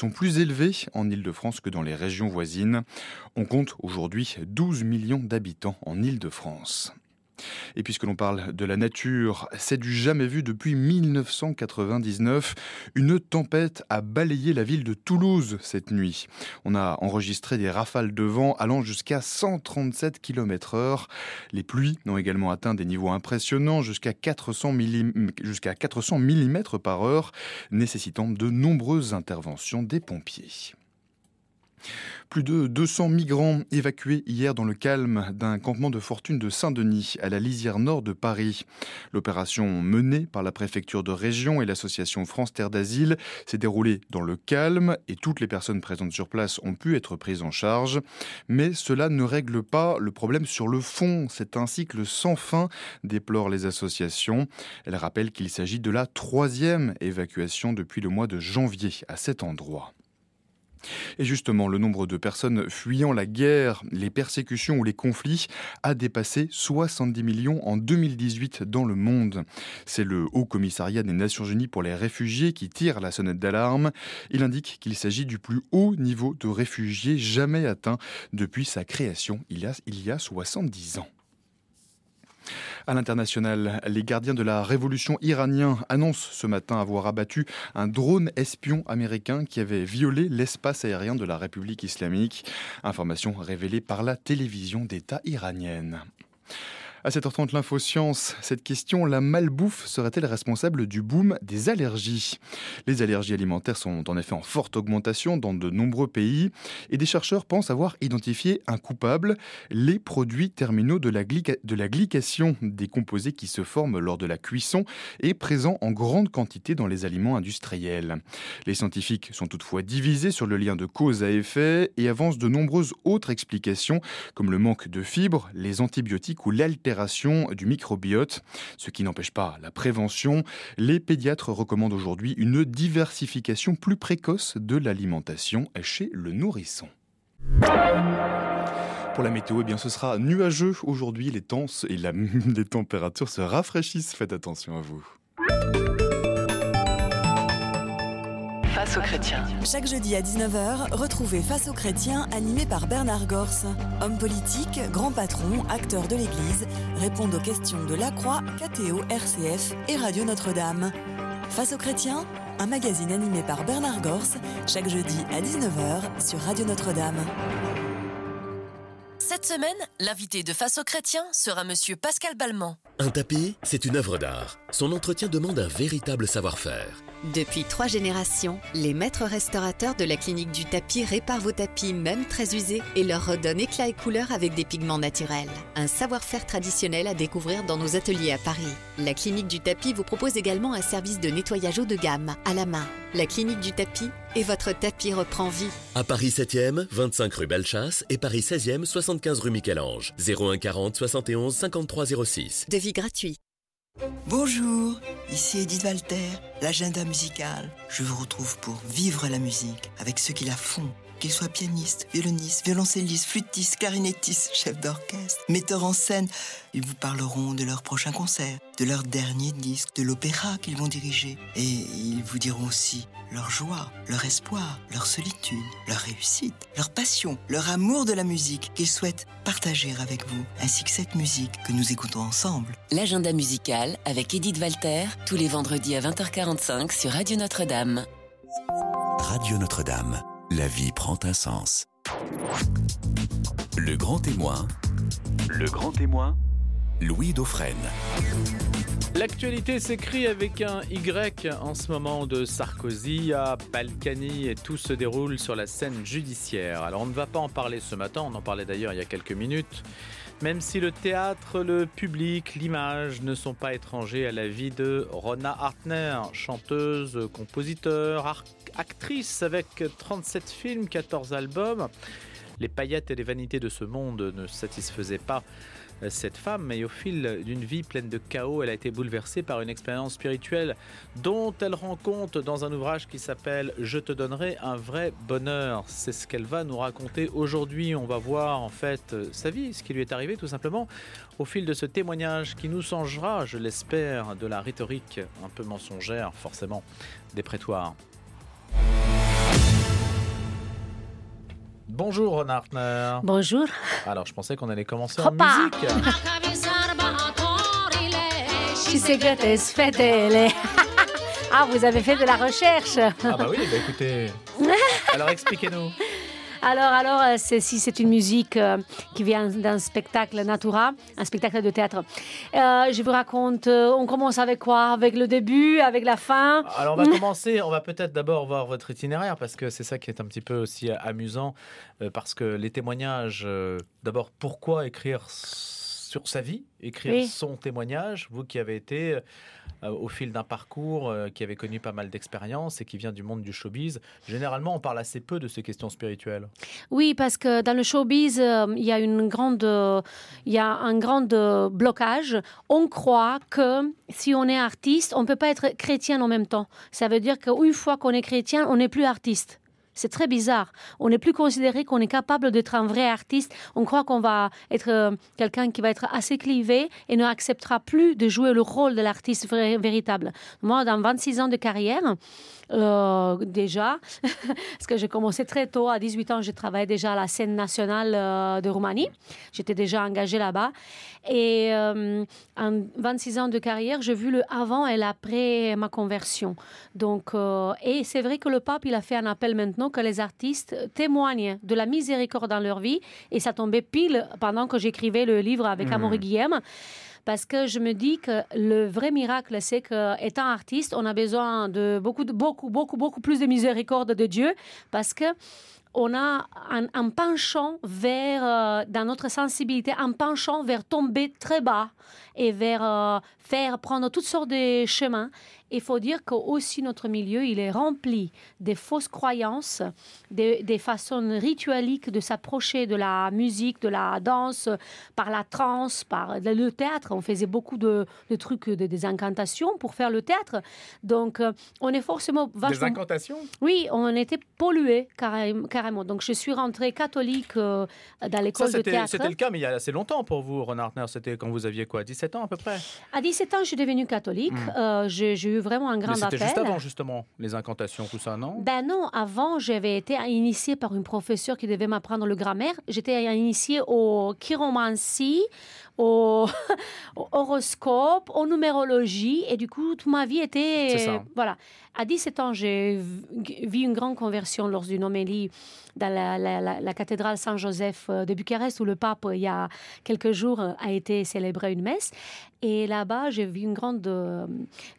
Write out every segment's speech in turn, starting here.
sont plus élevés en Île-de-France que dans les régions voisines. On compte aujourd'hui 12 millions d'habitants en Île-de-France. Et puisque l'on parle de la nature, c'est du jamais vu depuis 1999. Une tempête a balayé la ville de Toulouse cette nuit. On a enregistré des rafales de vent allant jusqu'à 137 km heure. Les pluies ont également atteint des niveaux impressionnants jusqu'à 400 mm, jusqu'à 400 mm par heure, nécessitant de nombreuses interventions des pompiers. Plus de 200 migrants évacués hier dans le calme d'un campement de fortune de Saint-Denis, à la lisière nord de Paris. L'opération menée par la préfecture de région et l'association France Terre d'Asile s'est déroulée dans le calme et toutes les personnes présentes sur place ont pu être prises en charge. Mais cela ne règle pas le problème sur le fond. C'est un cycle sans fin, déplorent les associations. Elles rappellent qu'il s'agit de la troisième évacuation depuis le mois de janvier à cet endroit. Et justement, le nombre de personnes fuyant la guerre, les persécutions ou les conflits a dépassé 70 millions en 2018 dans le monde. C'est le Haut Commissariat des Nations Unies pour les réfugiés qui tire la sonnette d'alarme. Il indique qu'il s'agit du plus haut niveau de réfugiés jamais atteint depuis sa création il y a, il y a 70 ans. À l'international, les gardiens de la révolution iranien annoncent ce matin avoir abattu un drone espion américain qui avait violé l'espace aérien de la République islamique. Information révélée par la télévision d'État iranienne. À 7h30, l'info science. Cette question, la malbouffe serait-elle responsable du boom des allergies? Les allergies alimentaires sont en effet en forte augmentation dans de nombreux pays et des chercheurs pensent avoir identifié un coupable, les produits terminaux de la, glycation, des composés qui se forment lors de la cuisson et présents en grande quantité dans les aliments industriels. Les scientifiques sont toutefois divisés sur le lien de cause à effet et avancent de nombreuses autres explications comme le manque de fibres, les antibiotiques ou du microbiote, ce qui n'empêche pas la prévention. Les pédiatres recommandent aujourd'hui une diversification plus précoce de l'alimentation chez le nourrisson. Pour la météo, eh bien, ce sera nuageux aujourd'hui. Les temps et les températures se rafraîchissent. Faites attention à vous. Face aux chrétiens. Chaque jeudi à 19h, retrouvez Face aux chrétiens animé par Bernard Gors. Homme politique, grand patron, acteur de l'Église, répond aux questions de La Croix, KTO, RCF et Radio Notre-Dame. Face aux chrétiens, un magazine animé par Bernard Gors, chaque jeudi à 19h sur Radio Notre-Dame. Cette semaine, l'invité de Face aux chrétiens sera Monsieur Pascal Balmont. Un tapis, c'est une œuvre d'art. Son entretien demande un véritable savoir-faire. Depuis trois générations, les maîtres restaurateurs de la clinique du tapis réparent vos tapis, même très usés, et leur redonnent éclat et couleur avec des pigments naturels. Un savoir-faire traditionnel à découvrir dans nos ateliers à Paris. La clinique du tapis vous propose également un service de nettoyage haut de gamme, à la main. La clinique du tapis, et votre tapis reprend vie. À Paris 7e, 25 rue Bellechasse, et Paris 16e, 75 rue Michel-Ange. 01 40 71 53 06. Devis gratuit. Bonjour, ici Edith Walter, l'agenda musical. Je vous retrouve pour vivre la musique avec ceux qui la font qu'ils soient pianistes, violonistes, violoncellistes, flûtistes, clarinettistes, chefs d'orchestre, metteurs en scène, ils vous parleront de leur prochain concert, de leur dernier disque, de l'opéra qu'ils vont diriger. Et ils vous diront aussi leur joie, leur espoir, leur solitude, leur réussite, leur passion, leur amour de la musique qu'ils souhaitent partager avec vous, ainsi que cette musique que nous écoutons ensemble. L'agenda musical avec Edith Walter, tous les vendredis à 20h45 sur Radio Notre-Dame. Radio Notre-Dame la vie prend un sens. Le grand témoin. Le grand témoin. Louis Dauphren. L'actualité s'écrit avec un Y en ce moment de Sarkozy à Balkany et tout se déroule sur la scène judiciaire. Alors on ne va pas en parler ce matin, on en parlait d'ailleurs il y a quelques minutes. Même si le théâtre, le public, l'image ne sont pas étrangers à la vie de Rona Hartner, chanteuse, compositeur, actrice avec 37 films, 14 albums. Les paillettes et les vanités de ce monde ne satisfaisaient pas cette femme, mais au fil d'une vie pleine de chaos, elle a été bouleversée par une expérience spirituelle dont elle rend compte dans un ouvrage qui s'appelle Je te donnerai un vrai bonheur. C'est ce qu'elle va nous raconter aujourd'hui. On va voir en fait sa vie, ce qui lui est arrivé tout simplement au fil de ce témoignage qui nous changera, je l'espère, de la rhétorique un peu mensongère, forcément, des prétoires. Bonjour Ron Hartner. Bonjour. Alors je pensais qu'on allait commencer en musique. ah, vous avez fait de la recherche. Ah bah oui, bah écoutez. Alors expliquez-nous. Alors, alors, euh, si c'est une musique euh, qui vient d'un spectacle Natura, un spectacle de théâtre. Euh, je vous raconte, on commence avec quoi? Avec le début, avec la fin? Alors, on va commencer, on va peut-être d'abord voir votre itinéraire, parce que c'est ça qui est un petit peu aussi amusant, parce que les témoignages, d'abord, pourquoi écrire sur sa vie, écrire son témoignage, vous qui avez été euh, au fil d'un parcours, euh, qui avez connu pas mal d'expériences et qui vient du monde du showbiz. Généralement, on parle assez peu de ces questions spirituelles. Oui, parce que dans le showbiz, euh, il y a une grande, il y a un grand blocage. On croit que si on est artiste, on peut pas être chrétien en même temps. Ça veut dire qu'une fois qu'on est chrétien, on n'est plus artiste. C'est très bizarre. On n'est plus considéré qu'on est capable d'être un vrai artiste. On croit qu'on va être euh, quelqu'un qui va être assez clivé et ne acceptera plus de jouer le rôle de l'artiste véritable. Moi, dans 26 ans de carrière, euh, déjà, parce que j'ai commencé très tôt, à 18 ans, j'ai travaillé déjà à la scène nationale euh, de Roumanie. J'étais déjà engagée là-bas. Et en 26 ans de carrière, j'ai vu le avant et l'après ma conversion. Donc, et c'est vrai que le pape, il a fait un appel maintenant que les artistes témoignent de la miséricorde dans leur vie. Et ça tombait pile pendant que j'écrivais le livre avec mmh. Amaury Guillaume parce que je me dis que le vrai miracle, c'est qu'étant artiste, on a besoin de beaucoup, de, beaucoup, beaucoup, beaucoup plus de miséricorde de Dieu, parce que on a un, penchant vers, euh, dans notre sensibilité, un penchant vers tomber très bas et vers euh, faire prendre toutes sortes de chemins. Il faut dire que aussi notre milieu, il est rempli des fausses croyances, des, des façons ritualiques de s'approcher de la musique, de la danse, par la trance, par le théâtre. On faisait beaucoup de, de trucs, de, des incantations pour faire le théâtre. Donc, euh, on est forcément vachement... Des incantations? Oui, on était pollué carrément. Donc, je suis rentrée catholique euh, dans l'école de théâtre. C'était le cas, mais il y a assez longtemps pour vous, Renard C'était quand vous aviez quoi? 17 ans à peu près? À 17 ans, je suis devenue catholique. Hmm. Euh, j'ai eu vraiment un grand Mais appel. C'était juste avant, justement, les incantations, tout ça, non? Ben non, avant, j'avais été initiée par une professeure qui devait m'apprendre le grammaire. J'étais initiée au chiromancie, au, horoscope, aux numérologie. Et du coup, toute ma vie était. Voilà. À 17 ans, j'ai vu une grande conversion lors d'une homélie dans la, cathédrale Saint-Joseph euh, de Bucarest, où le pape, il y a quelques jours, a été célébré une messe. Et là-bas, j'ai vu une grande euh,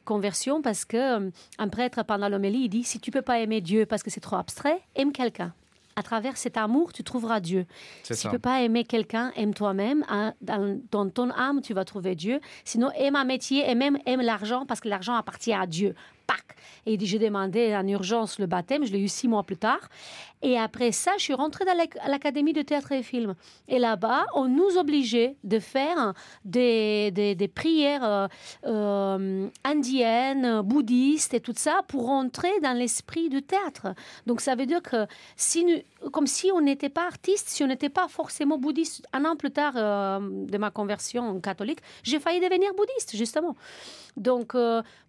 conversion parce que euh, un prêtre, pendant l'homélie, il dit si tu peux pas aimer Dieu parce que c'est trop abstrait, aime quelqu'un à travers cet amour, tu trouveras Dieu. Si tu ne peux pas aimer quelqu'un, aime toi-même. Hein, dans, ton âme, tu vas trouver Dieu. Sinon, aime un métier et même aime l'argent parce que l'argent appartient à Dieu. Et j'ai demandé en urgence le baptême, je l'ai eu six mois plus tard. Et après ça, je suis rentrée dans l'Académie de théâtre et film. Et là-bas, on nous obligeait de faire des, des, prières euh, euh, indiennes, bouddhistes et tout ça pour rentrer dans l'esprit du théâtre. Donc ça veut dire que si comme si on n'était pas artiste, si on n'était pas forcément bouddhiste. Un an plus tard euh, de ma conversion catholique, j'ai failli devenir bouddhiste, justement. Donc,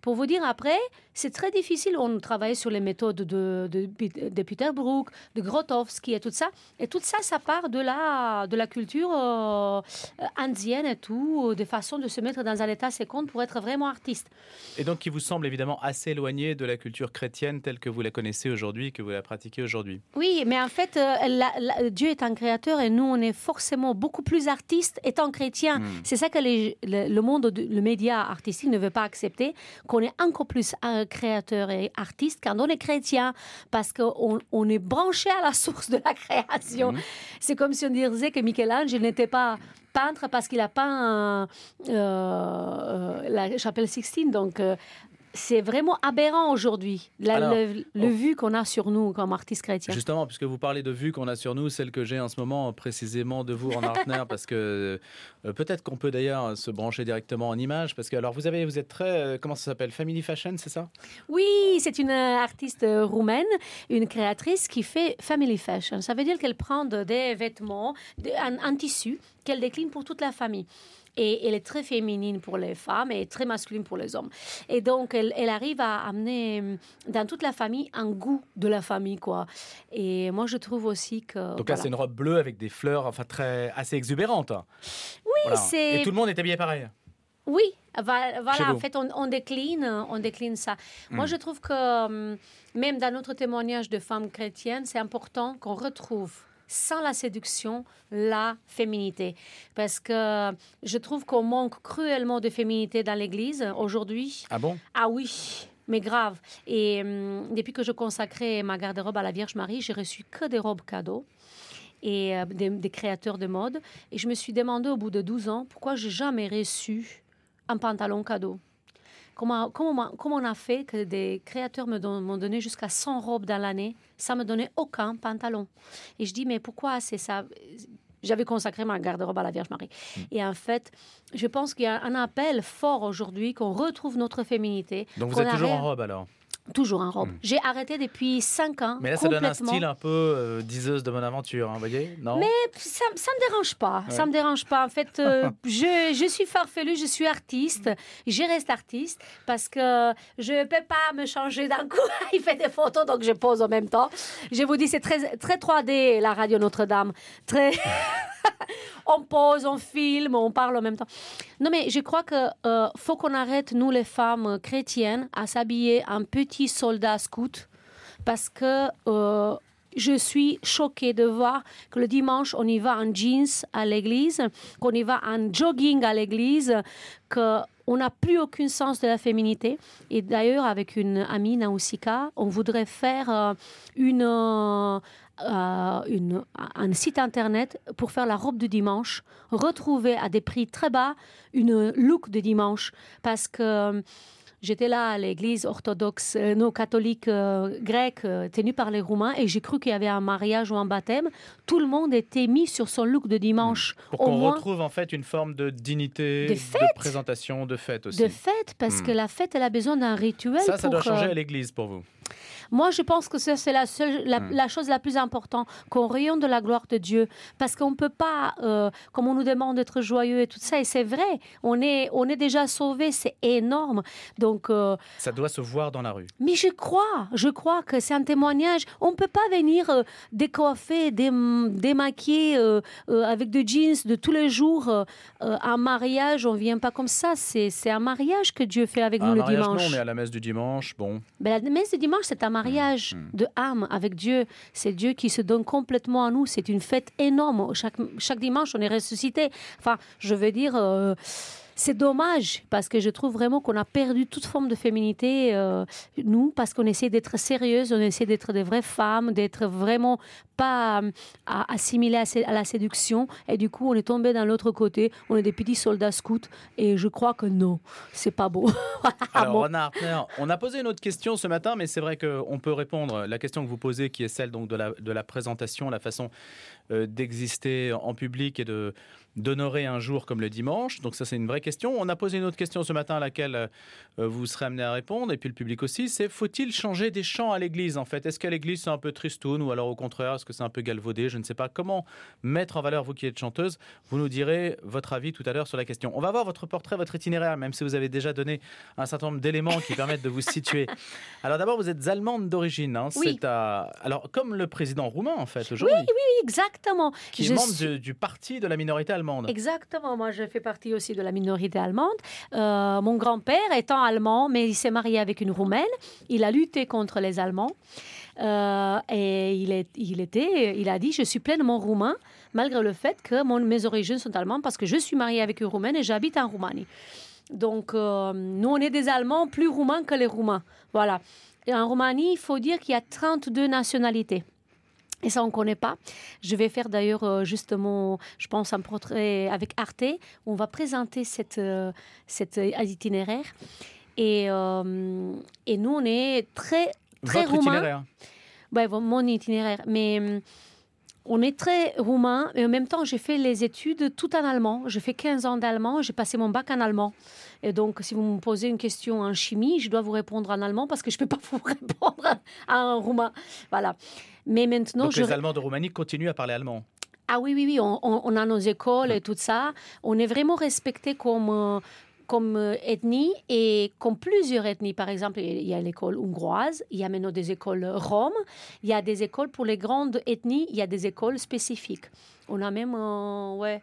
pour vous dire après, c'est très difficile. On travaille sur les méthodes de, de, de Peter Brook, de Grotowski et tout ça. Et tout ça, ça part de la, de la culture euh, indienne et tout, euh, des façons de se mettre dans un état second pour être vraiment artiste. Et donc, qui vous semble évidemment assez éloigné de la culture chrétienne telle que vous la connaissez aujourd'hui, que vous la pratiquez aujourd'hui. Oui, mais en fait, euh, Dieu est un créateur et nous, on est forcément beaucoup plus artistes étant chrétiens. Hmm. C'est ça que le, monde, le média artistique ne veut pas accepter, qu'on est encore plus créateur et artiste quand on est chrétien, parce qu'on on est branché à la source de la création. Mhm. C'est comme si on disait que Michel-Ange n'était pas peintre parce qu'il a peint euh, euh, la chapelle Sixtine. Donc, euh, c'est vraiment aberrant aujourd'hui, le, le, oh. vue qu'on a sur nous comme artistes chrétiens. Justement, puisque vous parlez de vue qu'on a sur nous, celle que j'ai en ce moment précisément de vous en Artner, parce que euh, peut-être qu'on peut, d'ailleurs se brancher directement en image, parce que alors vous avez, vous êtes très, euh, comment ça s'appelle, Family Fashion, c'est ça? Oui, c'est une artiste roumaine, une créatrice qui fait Family Fashion. Ça veut dire qu'elle prend des vêtements, un, un tissu qu'elle décline pour toute la famille. Et elle est très féminine pour les femmes et très masculine pour les hommes. Et donc, elle, elle arrive à amener dans toute la famille un goût de la famille, quoi. Et moi, je trouve aussi que. Donc là, c'est une robe bleue avec des fleurs, enfin très assez exubérantes. Oui, c'est. Et tout le monde est habillé pareil. Oui, voilà, en fait, on, décline, on décline ça. Moi, hmm. je trouve que hum, même dans notre témoignage de femmes chrétiennes, c'est important qu'on retrouve sans la séduction, la féminité. Parce que je trouve qu'on manque cruellement de féminité dans l'Église aujourd'hui. Ah bon? Ah oui mais grave. Et hum, depuis que je consacrais ma garde-robe à la Vierge Marie, j'ai reçu que des robes cadeaux et euh, des, créateurs de mode. Et je me suis demandé au bout de 12 ans pourquoi j'ai jamais reçu un pantalon cadeau. Comment, comment, comment, on a fait que des créateurs m'ont donné jusqu'à 100 robes dans l'année? Ça me donnait aucun pantalon. Et je dis, mais pourquoi c'est ça? J'avais consacré ma garde-robe à la Vierge Marie. Hmm. Et en fait, je pense qu'il y a un appel fort aujourd'hui qu'on retrouve notre féminité. Donc vous êtes toujours en robe alors? Toujours en robe. Hmm. J'ai arrêté depuis 5 ans. Mais là, ça donne un style un peu euh, diseuse de mon aventure, hein, vous voyez Non? Mais ça ne me dérange pas. Ça me dérange pas. En fait, euh, je, je, suis farfelue, je suis artiste. Je reste artiste parce que je ne peux pas me changer d'un coup. Il fait des photos, donc je pose en même temps. Je vous dis, c'est très, très 3D, la radio Notre-Dame. Très. on pose, on filme, on parle en même temps. Non, mais je crois que euh, faut qu'on arrête, nous les femmes chrétiennes, à s'habiller en petit soldat scout parce que euh, je suis choquée de voir que le dimanche, on y va en jeans à l'église, qu'on y va en jogging à l'église, qu'on n'a plus aucun sens de la féminité. Et d'ailleurs, avec une amie, Nausika, on voudrait faire euh, une, une, un site internet pour faire la robe du dimanche, retrouver à des prix très bas une look de dimanche. Parce que J'étais là à l'église orthodoxe, euh, non catholique euh, grecque, euh, tenue par les Roumains, et j'ai cru qu'il y avait un mariage ou un baptême. Tout le monde était mis sur son look de dimanche. Pour qu'on retrouve en fait une forme de dignité, de, présentation, de fête aussi. De fête, parce hmm. que la fête, elle a besoin d'un rituel. Ça, ça doit changer à l'église pour vous. Moi, je pense que c'est la, seule, hmm. la, chose la plus importante, qu'on rayonne de la gloire de Dieu. Parce qu'on ne peut pas, euh, comme on nous demande d'être joyeux et tout ça, et c'est vrai, on est, on est déjà sauvés, c'est énorme. Donc, euh, ça doit se voir dans la rue. Mais je crois, je crois que c'est un témoignage. On ne peut pas venir euh, décoiffer, démaquiller avec des jeans de tous les jours. un mariage, on ne vient pas comme ça. C'est un mariage que Dieu fait avec nous le dimanche. Non, mais à la messe du dimanche, bon. Ben, la messe du dimanche, c'est un mariage mariage mm. de âme avec Dieu. C'est Dieu qui se donne complètement à nous. C'est une fête énorme. Chaque, chaque dimanche, on est ressuscité. Enfin, je veux dire. Euh, c'est dommage parce que je trouve vraiment qu'on a perdu toute forme de féminité, euh, nous, parce qu'on essaie d'être sérieuse, on essaie d'être des vraies femmes, d'être vraiment pas euh, assimilées à, la séduction. Et du coup, on est tombé dans l'autre côté, on est des petits soldats scouts. Et je crois que non, c'est pas beau. Alors, on a posé une autre question ce matin, mais c'est vrai qu'on peut répondre. La question que vous posez, qui est celle donc de la, de la présentation, la façon euh, d'exister en public et de d'honorer un jour comme le dimanche Donc ça, c'est une vraie question. On a posé une autre question ce matin à laquelle euh, vous serez amené à répondre, et puis le public aussi, c'est faut-il changer des chants à l'église en fait? Est-ce qu'à l'église c'est un peu tristoun, ou alors au contraire, est-ce que c'est un peu galvaudé? Je ne sais pas. Comment mettre en valeur, vous qui êtes chanteuse Vous nous direz votre avis tout à l'heure sur la question. On va voir votre portrait, votre itinéraire, même si vous avez déjà donné un certain nombre d'éléments qui permettent de vous situer. Alors d'abord, vous êtes allemande d'origine. Hein. oui. à... Alors comme le président roumain en fait aujourd'hui. Oui, oui, exactement. Qui est membre du parti de la minorité allemande. Exactement. Moi, je fais partie aussi de la minorité allemande. Euh, mon grand-père étant allemand, mais il s'est marié avec une roumaine. Il a lutté contre les Allemands. Euh, et il, était, il a dit, je suis pleinement roumain, malgré le fait que mes origines sont allemandes, parce que je suis marié avec une roumaine et j'habite en Roumanie. Donc, euh, nous, on est des Allemands plus roumains que les Roumains. Voilà. Et en Roumanie, il faut dire qu'il y a 32 nationalités. Et ça, on ne connaît pas. Je vais faire d'ailleurs euh, justement, je pense, un portrait avec Arte. Où on va présenter cette, euh, cet itinéraire. Et, euh, et nous, on est très, très Votre itinéraire ouais, Mon itinéraire. Mais on est très roumain. Et en même temps, j'ai fait les études tout en allemand. J'ai fait 15 ans d'allemand. J'ai passé mon bac en allemand. Et donc, si vous me posez une question en chimie, je dois vous répondre en allemand parce que je ne peux pas vous répondre en roumain. Voilà. Mais maintenant, donc les Allemands de Roumanie continuent à parler allemand Ah oui, oui, oui, on, a nos écoles et tout ça. On est vraiment respecté comme, euh, comme euh, ethnie et comme plusieurs ethnies. Par exemple, il y a l'école hongroise, il y a maintenant des écoles roms, il y a des écoles pour les grandes ethnies, il y a des écoles spécifiques. On a même, euh, ouais.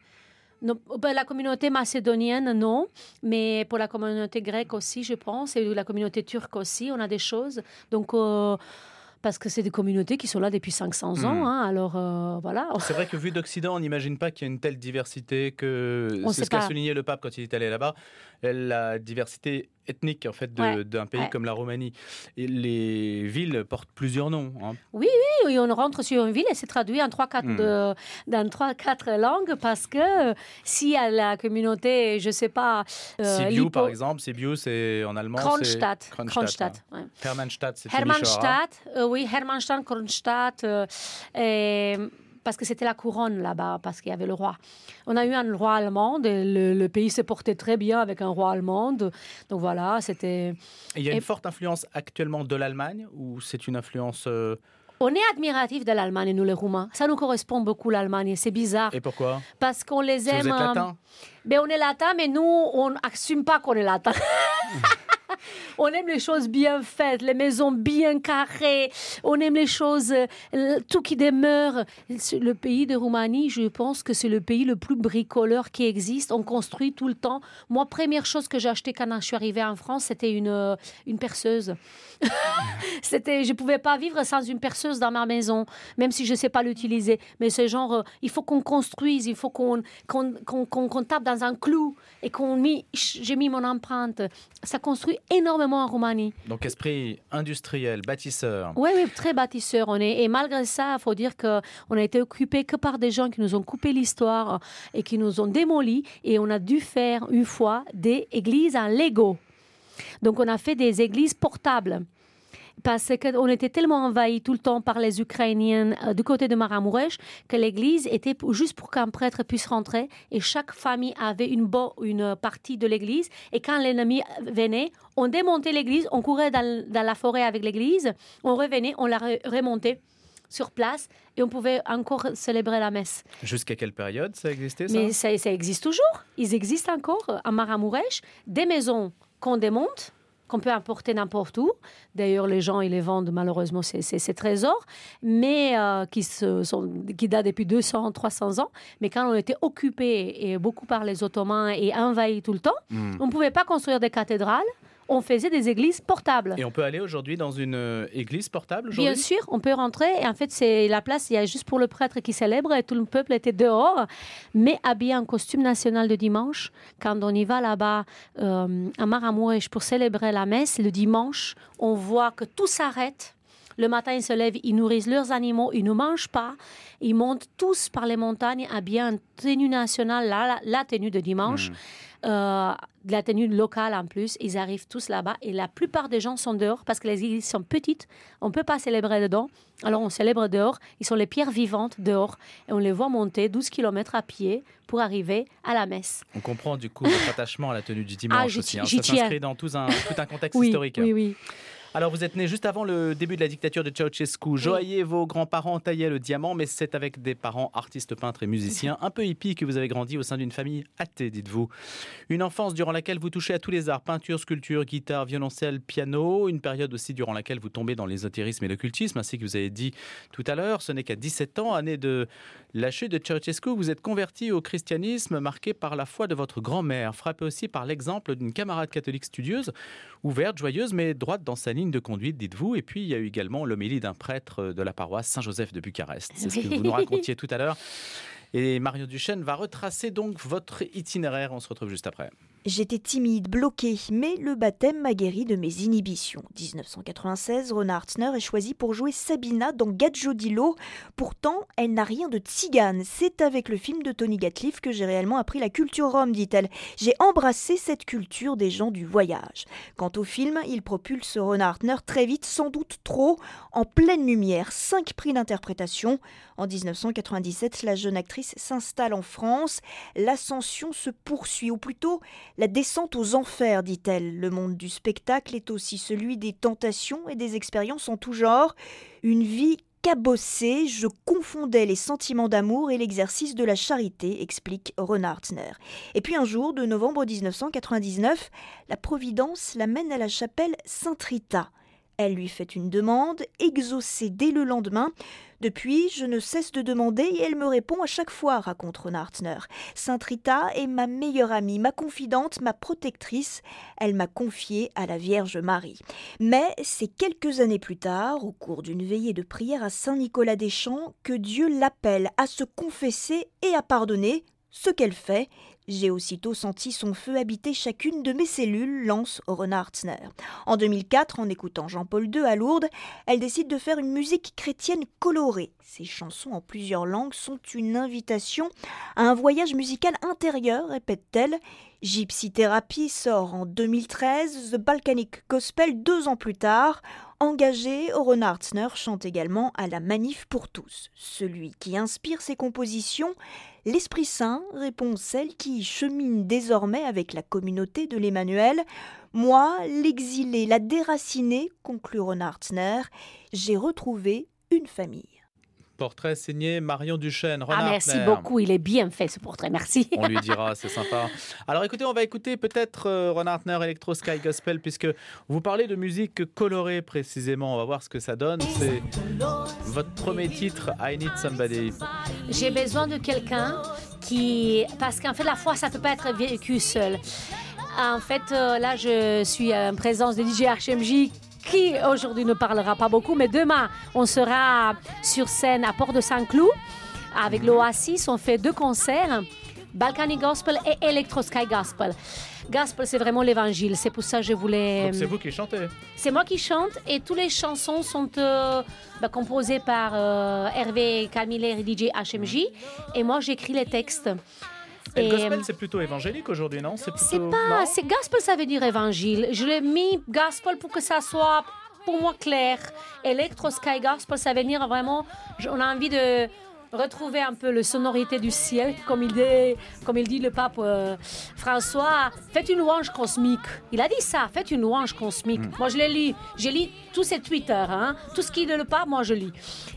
Ben, la communauté macédonienne, non, mais pour la communauté grecque aussi, je pense, et la communauté turque aussi, on a des choses. Donc, parce que c'est des communautés qui sont là depuis 500 ans. Hmm. Hein, alors euh, voilà. C'est vrai que vu d'Occident, on n'imagine pas qu'il y a une telle diversité que c'est ce qu'a souligné le pape quand il est allé là-bas. La diversité ethnique en fait d'un pays comme la Roumanie. Et les villes portent plusieurs noms. Hein. Oui, oui, oui, on rentre sur une ville et c'est traduit en trois quatre hmm. dans trois quatre langues parce que si à la communauté, je sais pas. Euh, Sibiu par exemple, Sibiu c'est en allemand. Kronstadt. Kronstadt. Hermannstadt, c'est Hermannstadt, euh, oui, Hermannstadt, Kronstadt. Euh, et parce que c'était la couronne là-bas, parce qu'il y avait le roi. On a eu un roi allemand, et le, pays s'est porté très bien avec un roi allemand. Donc voilà, c'était. Il y a une forte influence actuellement de l'Allemagne ou c'est une influence. Euh, on est admiratifs de l'Allemagne, nous les Roumains. Ça nous correspond beaucoup, l'Allemagne. C'est bizarre. Et pourquoi? Parce qu'on les aime. Vous êtes latin? Ben, On est latin, mais nous, on n'assume pas qu'on est latin. on aime les choses bien faites, les maisons bien carrées, on aime les choses, euh, tout qui demeure. Le pays de Roumanie, je pense que c'est le pays le plus bricoleur qui existe. On construit tout le temps. Moi, première chose que j'ai acheté quand je suis arrivée en France, c'était une, euh, une perceuse. c'était, je pouvais pas vivre sans une perceuse dans ma maison, même si je sais pas l'utiliser. Mais c'est genre, euh, il faut qu'on construise, il faut qu'on qu'on, tape dans un clou et qu'on j'ai mis mon empreinte. Ça construit énormément en Roumanie. Donc esprit industriel, bâtisseur. Oui, oui, très bâtisseur on est. Et malgré ça, il faut dire qu'on a été occupé que par des gens qui nous ont coupé l'histoire et qui nous ont démoli. Et on a dû faire une fois des églises en Lego. Donc on a fait des églises portables parce qu'on était tellement envahi tout le temps par les Ukrainiens euh, du côté de Maramouresh que l'église était juste pour qu'un prêtre puisse rentrer et chaque famille avait une, une partie de l'église et quand l'ennemi venait, on démontait l'église, on courait dans, la forêt avec l'église, on revenait, on la remontait sur place et on pouvait encore célébrer la messe. Jusqu'à quelle période ça existait ça? Mais ça, ça existe toujours. Ils existent encore à Maramouresh, des maisons qu'on démonte qu'on peut importer n'importe où. D'ailleurs, les gens, ils les vendent malheureusement ces, ces, trésors, mais euh, qui, se sont, qui datent depuis 200, 300 ans. Mais quand on était occupé et beaucoup par les Ottomans et envahi tout le temps, hmm. on ne pouvait pas construire des cathédrales on faisait des églises portables. Et on peut aller aujourd'hui dans une euh, église portable Bien sûr, on peut rentrer. Et en fait, c'est la place, il y a juste pour le prêtre qui célèbre et tout le peuple était dehors, mais habillé en costume national de dimanche. Quand on y va là-bas euh, à Maramouech pour célébrer la messe, le dimanche, on voit que tout s'arrête. Le matin, ils se lèvent, ils nourrissent leurs animaux, ils ne mangent pas. Ils montent tous par les montagnes habillés en tenue nationale, la, tenue de dimanche. Hmm. Euh, de la tenue locale en plus. Ils arrivent tous là-bas et la plupart des gens sont dehors parce que les églises sont petites. On ne peut pas célébrer dedans. Alors on célèbre dehors. Ils sont les pierres vivantes dehors et on les voit monter 12 km à pied pour arriver à la messe. On comprend du coup votre attachement à la tenue du dimanche ah, aussi. Hein. Ça s'inscrit dans tout un, tout un contexte historique. Oui, oui. Alors, vous êtes né juste avant le début de la dictature de Ceausescu. Joaillier, vos grands-parents taillaient le diamant, mais c'est avec des parents artistes, peintres et musiciens un peu hippies que vous avez grandi au sein d'une famille athée, dites-vous. Une enfance durant laquelle vous touchez à tous les arts, peinture, sculpture, guitare, violoncelle, piano. Une période aussi durant laquelle vous tombez dans l'ésotérisme et l'occultisme, ainsi que vous avez dit tout à l'heure. Ce n'est qu'à 17 ans, année de la chute de Ceausescu, vous êtes converti au christianisme marqué par la foi de votre grand-mère, frappé aussi par l'exemple d'une camarade catholique studieuse, ouverte, joyeuse, mais droite dans sa ligne de conduite, dites-vous. Et puis, il y a eu également l'homélie d'un prêtre de la paroisse Saint-Joseph de Bucarest. C'est ce que vous nous racontiez tout à l'heure. Et Mario Duchesne va retracer donc votre itinéraire. On se retrouve juste après. J'étais timide, bloquée, mais le baptême m'a guéri de mes inhibitions. 1996, Rona Hartner est choisie pour jouer Sabina dans Gadjodilo. Pourtant, elle n'a rien de tzigane. C'est avec le film de Tony Gatliff que j'ai réellement appris la culture rome, dit-elle. J'ai embrassé cette culture des gens du voyage. Quant au film, il propulse Rona Hartner très vite, sans doute trop, en pleine lumière. Cinq prix d'interprétation. En 1997, la jeune actrice s'installe en France. L'ascension se poursuit, ou plutôt la descente aux enfers, dit-elle. Le monde du spectacle est aussi celui des tentations et des expériences en tout genre. Une vie cabossé, je confondais les sentiments d'amour et l'exercice de la charité, explique Renardner. Et puis un jour de novembre 1999, la Providence l'amène à la chapelle Saint-Rita. Elle lui fait une demande, exaucée dès le lendemain. Depuis, je ne cesse de demander et elle me répond à chaque fois, raconte Renartner. Sainte Rita est ma meilleure amie, ma confidente, ma protectrice. Elle m'a confiée à la Vierge Marie. Mais c'est quelques années plus tard, au cours d'une veillée de prière à Saint-Nicolas des Champs, que Dieu l'appelle à se confesser et à pardonner, ce qu'elle fait, j'ai aussitôt senti son feu habiter chacune de mes cellules, lance Renardsner. En 2004, en écoutant Jean-Paul II à Lourdes, elle décide de faire une musique chrétienne colorée. Ses chansons en plusieurs langues sont une invitation à un voyage musical intérieur, répète-t-elle. Gypsy Therapy sort en 2013, The Balkanic Gospel deux ans plus tard. Engagé, Renardsner chante également à la Manif pour tous. Celui qui inspire ses compositions, L'Esprit Saint, répond celle qui chemine désormais avec la communauté de l'Emmanuel. Moi, l'exilé, la déracinée, conclut Renardsner, j'ai retrouvé une famille. Portrait signé Marion Duchesne. ah, merci beaucoup, il est bien fait ce portrait, merci. On lui dira, c'est sympa. Alors écoutez, on va écouter peut-être euh, Ron Hartner Electro Sky Gospel, puisque vous parlez de musique colorée précisément. On va voir ce que ça donne. C'est votre premier titre, I Need Somebody. J'ai besoin de quelqu'un qui. Parce qu'en fait, la foi, ça ne peut pas être vécu seul. En fait, euh, là, je suis en présence de DJ HMJ qui aujourd'hui ne parlera pas beaucoup, mais demain, on sera sur scène à Port-de-Saint-Cloud avec l'Oasis. On fait deux concerts, Balkany Gospel et Electro Sky Gospel. Gospel, c'est vraiment l'évangile. C'est pour ça que je voulais. c'est vous qui chantez C'est moi qui chante et toutes les chansons sont euh, bah, composées par euh, Hervé Calmiller et DJ HMJ. Et moi, j'écris les textes. Et le gospel, c'est plutôt évangélique aujourd'hui, non? C'est pas. C'est gospel, ça veut dire évangile. Je l'ai mis gospel pour que ça soit pour moi clair. Electro Sky Gospel, ça veut dire vraiment. On a envie de retrouver un peu la sonorité du ciel, comme il dit, comme il dit le pape euh, François. Faites une louange cosmique. Il a dit ça, faites une louange cosmique. Mm. Moi, je l'ai lu. J'ai lu tous ces Twitter. Hein. Tout ce qui est le pape, moi, je lis.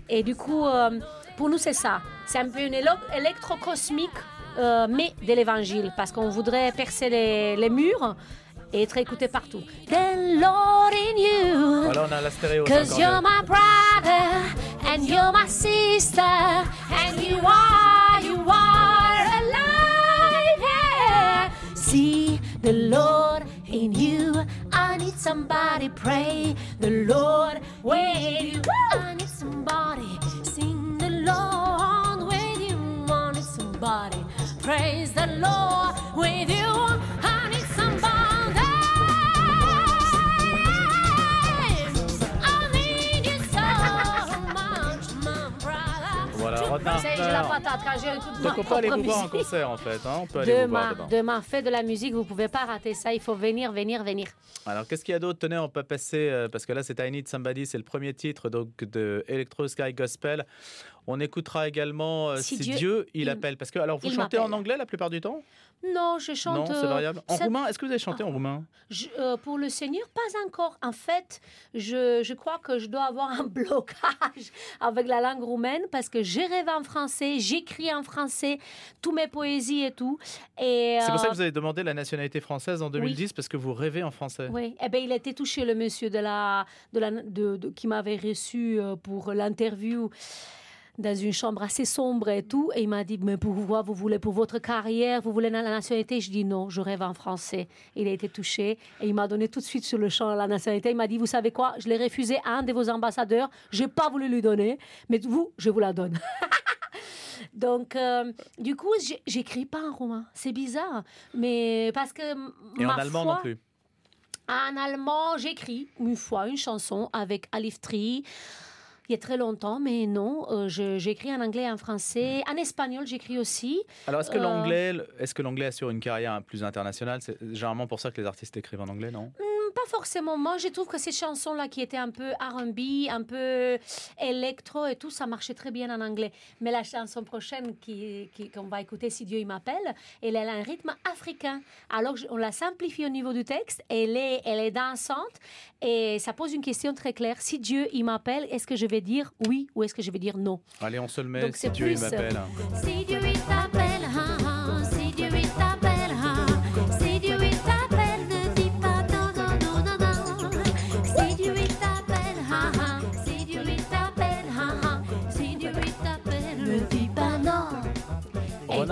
Et du coup, euh, pour nous, c'est ça. C'est un peu une électro cosmique euh, mais de l'évangile, parce qu'on voudrait percer les, les, murs et être écouté partout. The Lord in you. Voilà, on a la stéréo. Cause you're my brother and you're my sister and you are, you are alive. Yeah. See the Lord in you. I need somebody pray. The Lord with you. I need somebody sing the Lord with you. I need somebody. Praise the Lord with you. I need somebody. I need you so much, my brother. Voilà. J'ai la patate quand j'ai Donc on peut aller vous voir en concert en fait. Hein on peut aller demain, vous voir demain, faites de la musique, vous pouvez pas rater ça. Il faut venir, venir, venir. Alors qu'est-ce qu'il y a d'autre? Tenez, on peut passer, euh, parce que là c'est I Need Somebody, c'est le premier titre donc, de Electro Sky Gospel. On écoutera également euh, si, Dieu, il, appelle. Parce que alors vous chantez en anglais la plupart du temps? Non, je chante. Non, c'est variable. En roumain, est-ce que vous avez chanté en roumain? Je, euh, Pour le Seigneur, pas encore. En fait, je, je, crois que je dois avoir un blocage avec la langue roumaine parce que j'ai rêvé en français, j'écris en français, toutes mes poésies et tout. Et c'est pour ça que vous avez demandé la nationalité française en 2010 oui. parce que vous rêvez en français. Oui. Eh ben, il a été touché le monsieur de la, de la, de, de, qui m'avait reçu euh, pour l'interview dans une chambre assez sombre et tout. Et il m'a dit, mais pourquoi vous voulez? Pour votre carrière, vous voulez la nationalité? Je dis non, je rêve en français. Il a été touché et il m'a donné tout de suite sur le champ la nationalité. Il m'a dit, vous savez quoi? Je l'ai refusé à un de vos ambassadeurs. J'ai pas voulu lui donner, mais vous, je vous la donne. Donc, euh, du coup, j'écris pas en roumain. C'est bizarre, mais parce que et ma en allemand foi, non plus. En allemand, j'écris une fois une chanson avec Alif Tri il y a très longtemps, mais non, euh, j'écris en anglais en français. En espagnol, j'écris aussi. Alors, est-ce que l'anglais est-ce que l'anglais assure une carrière plus internationale? C'est généralement pour ça que les artistes écrivent en anglais, non? Pas forcément. Moi, je trouve que ces chansons-là qui étaient un peu R&B, un peu électro et tout, ça marchait très bien en anglais. Mais la chanson prochaine qui, qu'on va écouter, Si Dieu il m'appelle, elle, a un rythme africain. Alors, on la simplifie au niveau du texte. Elle est, elle est dansante et ça pose une question très claire. Si Dieu il m'appelle, est-ce que je vais dire oui ou est-ce que je vais dire non? Allez, on se le met. si Dieu il m'appelle. Si Dieu il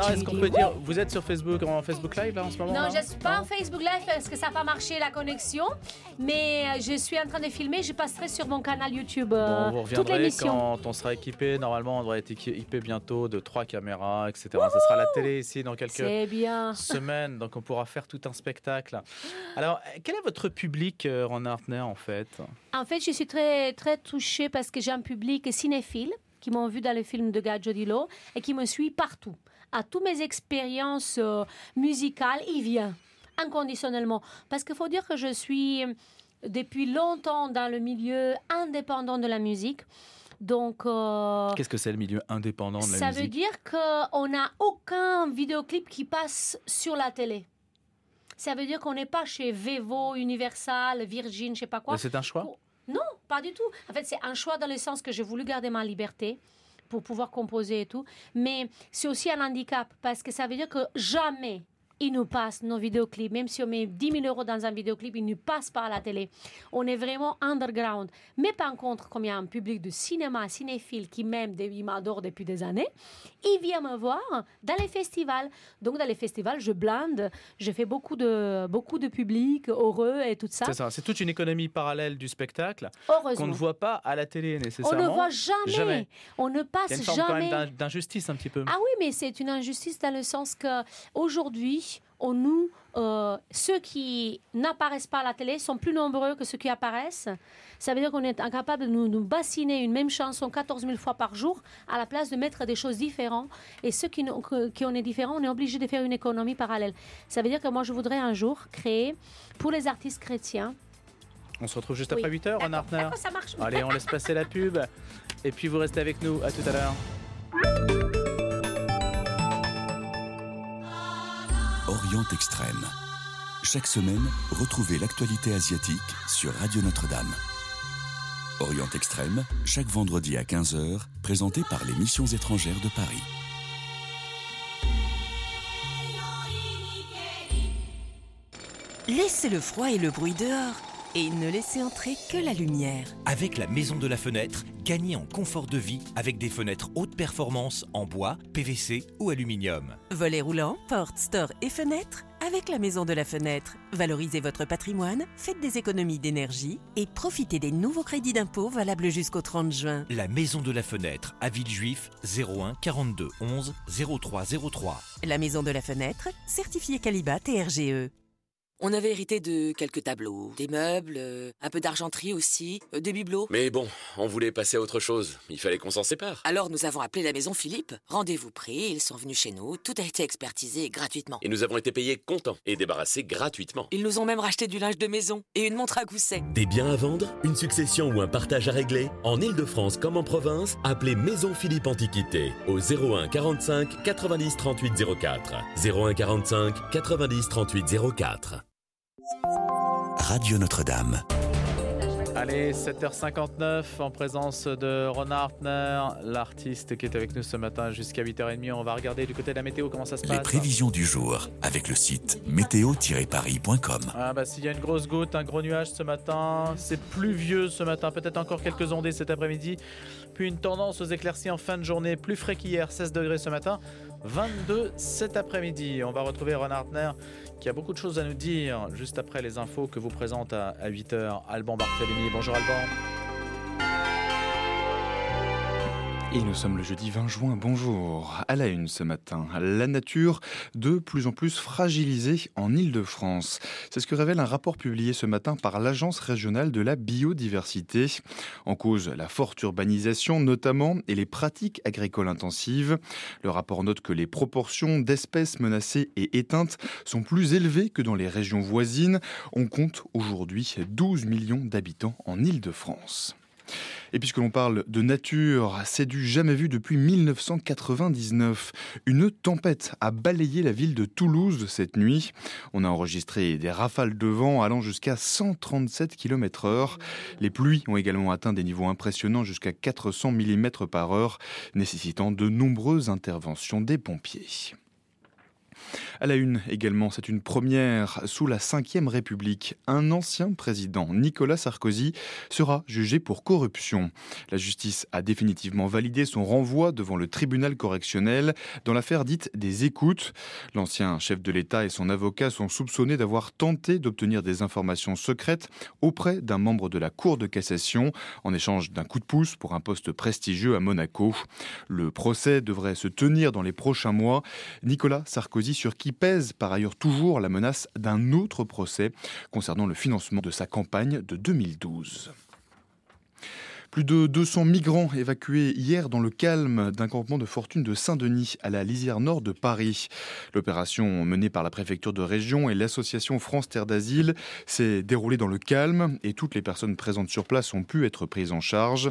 Renard, est-ce qu'on peut dire, vous êtes sur Facebook, en Facebook Live là en ce moment Non, je ne suis pas en Facebook Live parce que ça n'a pas marché la connexion, mais euh, je suis en train de filmer, je passerai sur mon canal YouTube bon, vous euh, reviendrez quand on sera équipé, normalement on devrait être équipé bientôt de trois caméras, etc. Ça sera la télé ici dans quelques semaines, donc on pourra faire tout un spectacle. Alors, quel est votre public, euh, Ron Hartner, en fait? En fait, je suis très, très touchée parce que j'ai un public cinéphile qui m'ont vu dans le film de Gadjo Dilo et qui me suit partout à toutes mes expériences euh, musicales, il vient inconditionnellement. Parce qu'il faut dire que je suis depuis longtemps dans le milieu indépendant de la musique. Donc, euh, qu'est-ce que c'est le milieu indépendant de la musique Ça veut dire qu'on n'a aucun vidéoclip qui passe sur la télé. Ça veut dire qu'on n'est pas chez Vevo, Universal, Virgin, je sais pas quoi. C'est un choix? Non, pas du tout. En fait, c'est un choix dans le sens que j'ai voulu garder ma liberté pour pouvoir composer et tout. Mais c'est aussi un handicap parce que ça veut dire que jamais ils nous passent nos vidéoclips. Même si on met 10 000 euros dans un vidéoclip, ils ne passent pas à la télé. On est vraiment underground. Mais par contre, comme il y a un public de cinéma, cinéphile qui m'aime, qui m'adore depuis des années, il vient me voir dans les festivals. Donc, dans les festivals, je blinde, je fais beaucoup de, beaucoup de public heureux et tout ça. C'est ça, c'est toute une économie parallèle du spectacle qu'on ne voit pas à la télé nécessairement. On ne voit jamais. On ne passe Il y a une forme jamais. d'injustice un petit peu. Ah oui, mais c'est une injustice dans le sens que aujourd'hui, nous, euh, ceux qui n'apparaissent pas à la télé sont plus nombreux que ceux qui apparaissent. Ça veut dire qu'on est incapable de nous, bassiner une même chanson 14 000 fois par jour à la place de mettre des choses différentes. Et ceux qui, qui on est différents, on est obligé de faire une économie parallèle. Ça veut dire que moi, je voudrais un jour créer pour les artistes chrétiens on se retrouve juste après 8h, en Hartner. Ça marche. Allez, on laisse passer la pub. Et puis vous restez avec nous. À tout à l'heure. Orient Extrême. Chaque semaine, retrouvez l'actualité asiatique sur Radio Notre-Dame. Orient Extrême, chaque vendredi à 15h, présenté par les missions étrangères de Paris. Laissez le froid et le bruit dehors et ne laissez entrer que la lumière. Avec la maison de la fenêtre, gagnez en confort de vie avec des fenêtres haute performance en bois, PVC ou aluminium. Volets roulants, portes, stores et fenêtres avec la maison de la fenêtre. Valorisez votre patrimoine, faites des économies d'énergie et profitez des nouveaux crédits d'impôt valables jusqu'au 30 juin. La maison de la fenêtre à Villejuif 01 42 11 0303. La maison de la fenêtre, certifié Calibat et RGE. On avait hérité de quelques tableaux, des meubles, euh, un peu d'argenterie aussi, euh, des bibelots. Mais bon, on voulait passer à autre chose. Il fallait qu'on s'en sépare. Alors nous avons appelé la maison Philippe. Rendez-vous pris, ils sont venus chez nous. Tout a été expertisé gratuitement. Et nous avons été payés contents et débarrassés gratuitement. Ils nous ont même racheté du linge de maison et une montre à gousset. Des biens à vendre, une succession ou un partage à régler En Ile-de-France comme en province, appelez Maison Philippe Antiquité au 01 45 90 38 04. 01 45 90 38 04. Radio Notre-Dame. Allez, 7h59 en présence de Ron Hartner, l'artiste qui est avec nous ce matin jusqu'à 8h30. On va regarder du côté de la météo comment ça se passe. Les prévisions du jour avec le site météo-paris.com. Ah bah s'il y a une grosse goutte, un gros nuage ce matin, c'est pluvieux ce matin, peut-être encore quelques ondées cet après-midi, puis une tendance aux éclaircies en fin de journée, plus frais qu'hier, 16 degrés ce matin, 22 cet après-midi. On va retrouver Ron Hartner qui a beaucoup de choses à nous dire juste après les infos que vous présente à, 8h Alban Barthélémy. Bonjour Alban. Et nous sommes le jeudi 20 juin, bonjour. À la une ce matin, la nature de plus en plus fragilisée en Ile-de-France. C'est ce que révèle un rapport publié ce matin par l'Agence régionale de la biodiversité. En cause, la forte urbanisation notamment et les pratiques agricoles intensives. Le rapport note que les proportions d'espèces menacées et éteintes sont plus élevées que dans les régions voisines. On compte aujourd'hui 12 millions d'habitants en Ile-de-France. Et puisque l'on parle de nature, c'est du jamais vu depuis 1999. Une tempête a balayé la ville de Toulouse cette nuit. On a enregistré des rafales de vent allant jusqu'à 137 km heure. Les pluies ont également atteint des niveaux impressionnants jusqu'à 400 mm par heure, nécessitant de nombreuses interventions des pompiers. À la une également, c'est une première sous la Ve République. Un ancien président, Nicolas Sarkozy, sera jugé pour corruption. La justice a définitivement validé son renvoi devant le tribunal correctionnel dans l'affaire dite des écoutes. L'ancien chef de l'État et son avocat sont soupçonnés d'avoir tenté d'obtenir des informations secrètes auprès d'un membre de la Cour de cassation en échange d'un coup de pouce pour un poste prestigieux à Monaco. Le procès devrait se tenir dans les prochains mois. Nicolas Sarkozy qui pèse par ailleurs toujours la menace d'un autre procès concernant le financement de sa campagne de 2012. Plus de 200 migrants évacués hier dans le calme d'un campement de fortune de Saint-Denis à la lisière nord de Paris. L'opération menée par la préfecture de région et l'association France Terre d'Asile s'est déroulée dans le calme et toutes les personnes présentes sur place ont pu être prises en charge.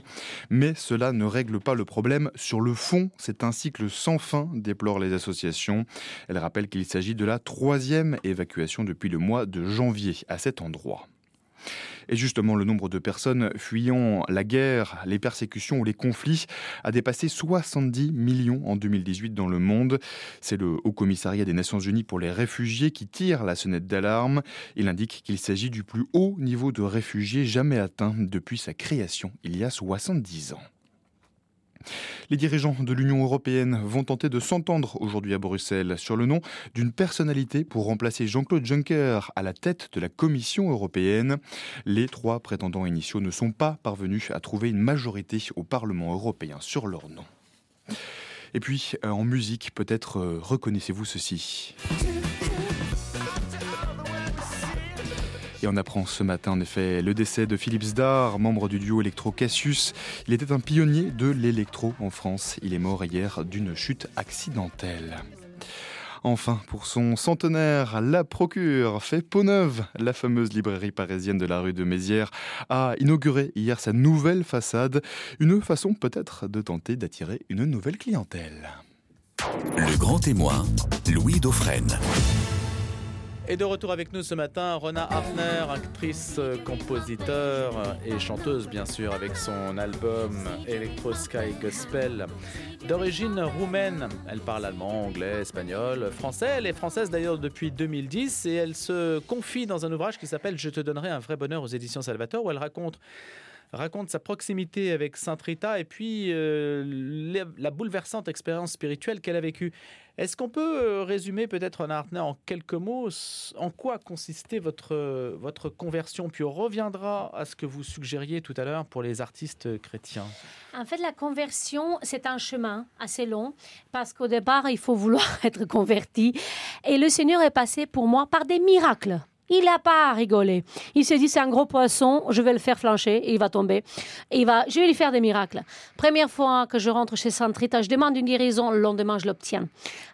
Mais cela ne règle pas le problème sur le fond. C'est un cycle sans fin, déplorent les associations. Elles rappellent qu'il s'agit de la troisième évacuation depuis le mois de janvier à cet endroit. Et justement, le nombre de personnes fuyant la guerre, les persécutions ou les conflits a dépassé 70 millions en 2018 dans le monde. C'est le Haut Commissariat des Nations Unies pour les réfugiés qui tire la sonnette d'alarme. Il indique qu'il s'agit du plus haut niveau de réfugiés jamais atteint depuis sa création il y a 70 ans. Les dirigeants de l'Union européenne vont tenter de s'entendre aujourd'hui à Bruxelles sur le nom d'une personnalité pour remplacer Jean-Claude Juncker à la tête de la Commission européenne. Les trois prétendants initiaux ne sont pas parvenus à trouver une majorité au Parlement européen sur leur nom. Et puis, euh, en musique, peut-être euh, reconnaissez-vous ceci. Et on apprend ce matin en effet le décès de Philippe Zdar, membre du duo électro Cassius. Il était un pionnier de l'électro en France. Il est mort hier d'une chute accidentelle. Enfin, pour son centenaire, la Procure fait peau neuve. La fameuse librairie parisienne de la rue de Mézières a inauguré hier sa nouvelle façade. Une façon peut-être de tenter d'attirer une nouvelle clientèle. Le grand témoin, Louis Dauphren. Et de retour avec nous ce matin, Rona Hartner, actrice, euh, compositeur euh, et chanteuse bien sûr avec son album Electro Sky Gospel. D'origine roumaine, elle parle allemand, anglais, espagnol, français. Elle est française d'ailleurs depuis 2010 et elle se confie dans un ouvrage qui s'appelle Je te donnerai un vrai bonheur aux éditions Salvatore où elle raconte raconte sa proximité avec Saint Rita et puis euh, la bouleversante expérience spirituelle qu'elle a vécue. Est-ce qu'on peut euh, résumer peut-être en quelques mots en quoi consistait votre, votre conversion? Puis on reviendra à ce que vous suggériez tout à l'heure pour les artistes chrétiens. En fait, la conversion, c'est un chemin assez long parce qu'au départ, il faut vouloir être converti. Et le Seigneur est passé pour moi par des miracles. Il n'a pas à rigoler. Il s'est dit, c'est un gros poisson, je vais le faire flancher, et il va tomber. Et il va, je vais lui faire des miracles. Première fois que je rentre chez Centrita, je demande une guérison, le lendemain, je l'obtiens.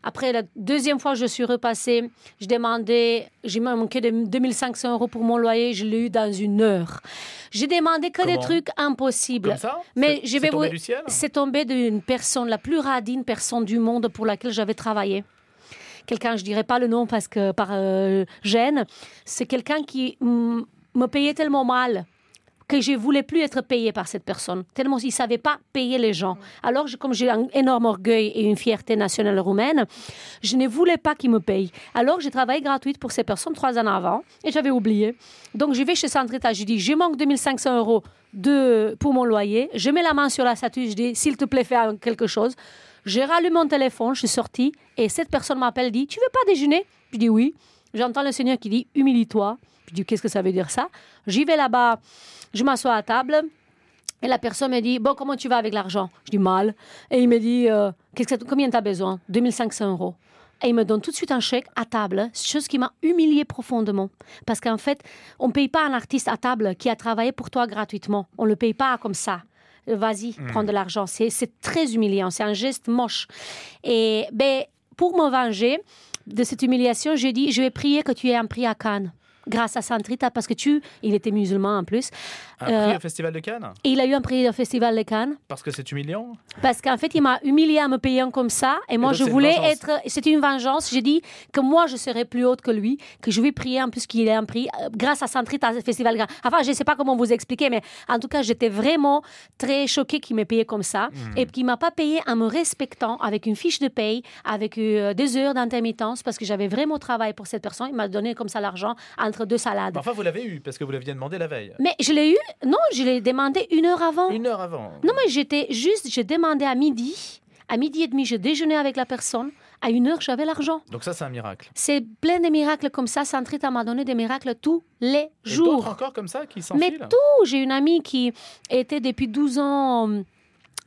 Après, la deuxième fois, je suis repassée, je demandais, j'ai manqué de 2500 euros pour mon loyer, je l'ai eu dans une heure. J'ai demandé que des trucs impossibles. Comme ça? Mais je vais tombé du ciel? C'est tombé d'une personne, la plus radine personne du monde pour laquelle j'avais travaillé quelqu'un, je dirais pas le nom parce que par euh, gêne, c'est quelqu'un qui me payait tellement mal que je voulais plus être payé par cette personne, tellement il savait pas payer les gens. Alors, comme j'ai un énorme orgueil et une fierté nationale roumaine, je ne voulais pas qu'il me paye. Alors, j'ai travaillé gratuite pour ces personnes trois ans avant et j'avais oublié. Donc, je vais chez Centrita, je dis, je manque 2500 euros de, pour mon loyer. Je mets la main sur la statue, je dis, s'il te plaît, fais quelque chose. J'ai rallumé mon téléphone, je suis sortie et cette personne m'appelle, dit Tu veux pas déjeuner? Je dis oui. J'entends le Seigneur qui dit Humilie-toi. Je dis Qu'est-ce que ça veut dire ça? J'y vais là-bas, je m'assois à table. Et la personne me dit, bon, comment tu vas avec l'argent? Je dis mal. Et il me dit, euh, qu'est-ce que, combien tu as besoin 2500 euros. Et il me donne tout de suite un chèque à table, chose qui m'a humilié profondément. Parce qu'en fait, on ne paye pas un artiste à table qui a travaillé pour toi gratuitement. On ne le paye pas comme ça. Vas-y, Mm. prends de l'argent. C'est, c'est très humiliant. C'est un geste moche. Et ben, pour me venger de cette humiliation, j'ai dit, je vais prier que tu aies un prix à Cannes. Grâce à Santrita, parce que tu, il était musulman en plus. Un Euh, prix au Festival de Cannes? Et il a eu un prix au Festival de Cannes. Parce que c'est humiliant? Parce qu'en fait, il m'a humilié à me un comme ça. Et moi, donc, je voulais être. C'était une vengeance. J'ai dit que moi, je serais plus haute que lui, que je vais prier en plus qu'il ait un prix euh, grâce à Santrita Festival. Gra- Enfin, je ne sais pas comment vous expliquer, mais en tout cas, j'étais vraiment très choquée qu'il m'ait payé comme ça. Mm. Et qu'il ne m'a pas payé en me respectant, avec une fiche de paye, avec euh, des heures d'intermittence, parce que j'avais vraiment travaillé pour cette personne. Il m'a donné comme ça l'argent entre deux salades. Enfin, vous l'avez eu, parce que vous l'aviez demandé la veille. Mais je l'ai eu, non, je l'ai demandé une heure avant. Une heure avant. Non, mais j'étais juste, j'ai demandé à midi. À midi et demi, je déjeunais avec la personne. À une heure, j'avais l'argent. Donc ça, c'est un miracle. C'est plein de miracles comme ça. Santrita m'a donné des miracles tous les Et d'autres jours. encore comme ça qui Mais s'enfilent tout J'ai une amie qui était depuis 12 ans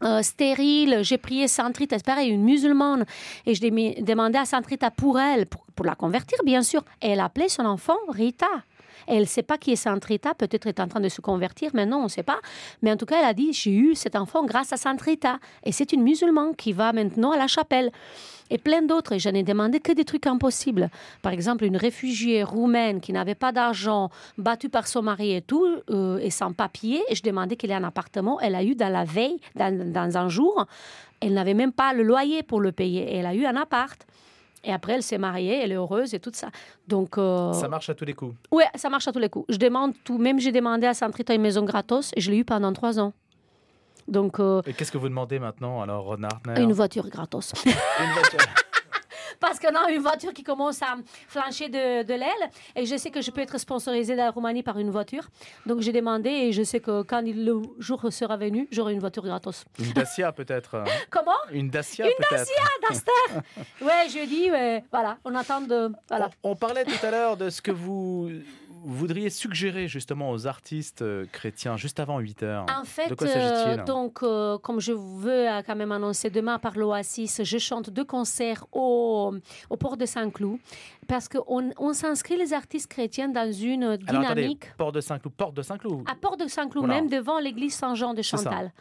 euh, stérile. J'ai prié Santrita, c'est pareil, une musulmane. Et je demandais à Santrita pour elle, pour, pour la convertir, bien sûr. Et elle appelait son enfant Rita. Elle ne sait pas qui est Santrita, peut-être est en train de se convertir, mais non, on ne sait pas. Mais en tout cas, elle a dit, j'ai eu cet enfant grâce à Santrita. Et c'est une musulmane qui va maintenant à la chapelle. Et plein d'autres. Et je n'ai demandé que des trucs impossibles. Par exemple, une réfugiée roumaine qui n'avait pas d'argent, battue par son mari et tout, euh, et sans papier. Et je demandais qu'elle ait un appartement. Elle a eu dans la veille, dans, un jour. Elle n'avait même pas le loyer pour le payer. Elle a eu un appart. Et après, elle s'est mariée, elle est heureuse et tout ça. Donc, euh, Ça marche à tous les coups. Ouais, ça marche à tous les coups. Je demande tout. Même j'ai demandé à Santrita une maison gratos et je l'ai eu pendant trois ans. Donc, euh, Et qu'est-ce que vous demandez maintenant, alors, Ron Hartner une voiture gratos. Une voiture. Parce qu'on a une voiture qui commence à flancher de, de l'aile et je sais que je peux être sponsorisée dans la Roumanie par une voiture. Donc j'ai demandé et je sais que quand il- le jour sera venu, j'aurai une voiture gratos. Une Dacia, peut-être Comment? Une Dacia, Une Dacia, Duster Ouais, je dis, ouais, voilà, on attend de... Voilà. On parlait tout à l'heure de ce que vous voudriez suggérer justement aux artistes euh, chrétiens juste avant 8 heures. En fait, de quoi euh, donc, euh, comme je veux quand même annoncer demain par l'Oasis, je chante deux concerts au, au port de Saint-Cloud parce qu'on on, s'inscrit les artistes chrétiens dans une Alors attendez, dynamique. Port de Saint-Cloud, Porte de Saint-Cloud. à Port de Saint-Cloud, Voilà. même devant l'église Saint-Jean de. Chantal.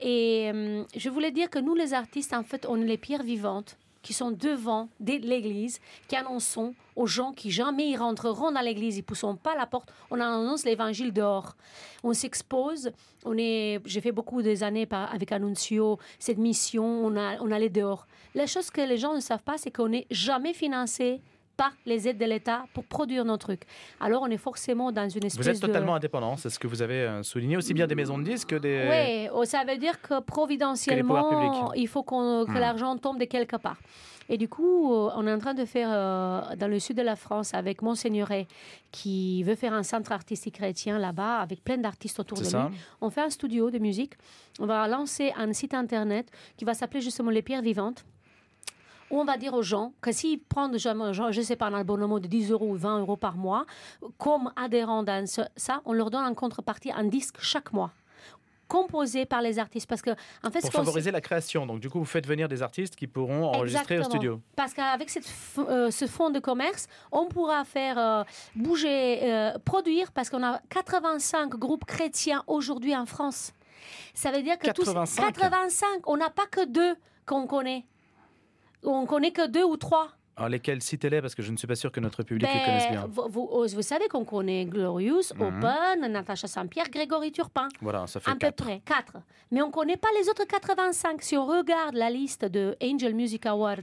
Et euh, je voulais dire que nous, les artistes, en fait, on est les pierres vivantes qui sont devant l'église, qui annonçons aux gens qui jamais rentreront dans l'église, ils pousseront pas la porte, on annonce l'évangile dehors. On s'expose, on est, j'ai fait beaucoup des années avec Annuncio, cette mission, on, a, on allait dehors. La chose que les gens ne savent pas, c'est qu'on n'est jamais financé par les aides de l'État pour produire nos trucs. Alors on est forcément dans une espèce Vous êtes de... totalement indépendant, c'est ce que vous avez euh, souligné, aussi bien des maisons de disques que des... Oui, oh, ça veut dire que providentiellement, il faut qu'on- que Hmm. l'argent tombe de quelque part. Et du coup, euh, on est en train de faire euh, dans le sud de la France avec Monseigneuret, qui veut faire un centre artistique chrétien là-bas, avec plein d'artistes autour de ça. lui. On fait un studio de musique. On va lancer un site internet qui va s'appeler justement Les Pierres Vivantes où on va dire aux gens que s'ils prennent, je sais pas, un abonnement de 10 euros ou 20 euros par mois, comme adhérents dans ce- ça, on leur donne en contrepartie un disque chaque mois composé par les artistes parce que en fait Pour favoriser la création. Donc, du coup, vous faites venir des artistes qui pourront enregistrer au studio. Parce qu'avec euh, ce fonds de commerce, on pourra faire euh, bouger, euh, produire, parce qu'on a 85 groupes chrétiens aujourd'hui en France. Ça veut dire que tous 85? 85, on n'a pas que deux qu'on connaît. On connaît que deux ou trois. Alors, lesquels? Citez-les parce que je ne suis pas sûr que notre public les Ben, connaisse bien. Vous, vous- vous savez qu'on connaît Glorious, Mhm. Open, Natacha Saint-Pierre, Grégory Turpin. Voilà, ça fait À peu près, quatre. Mais on ne connaît pas les autres 85. Si on regarde la liste de Angel Music Awards,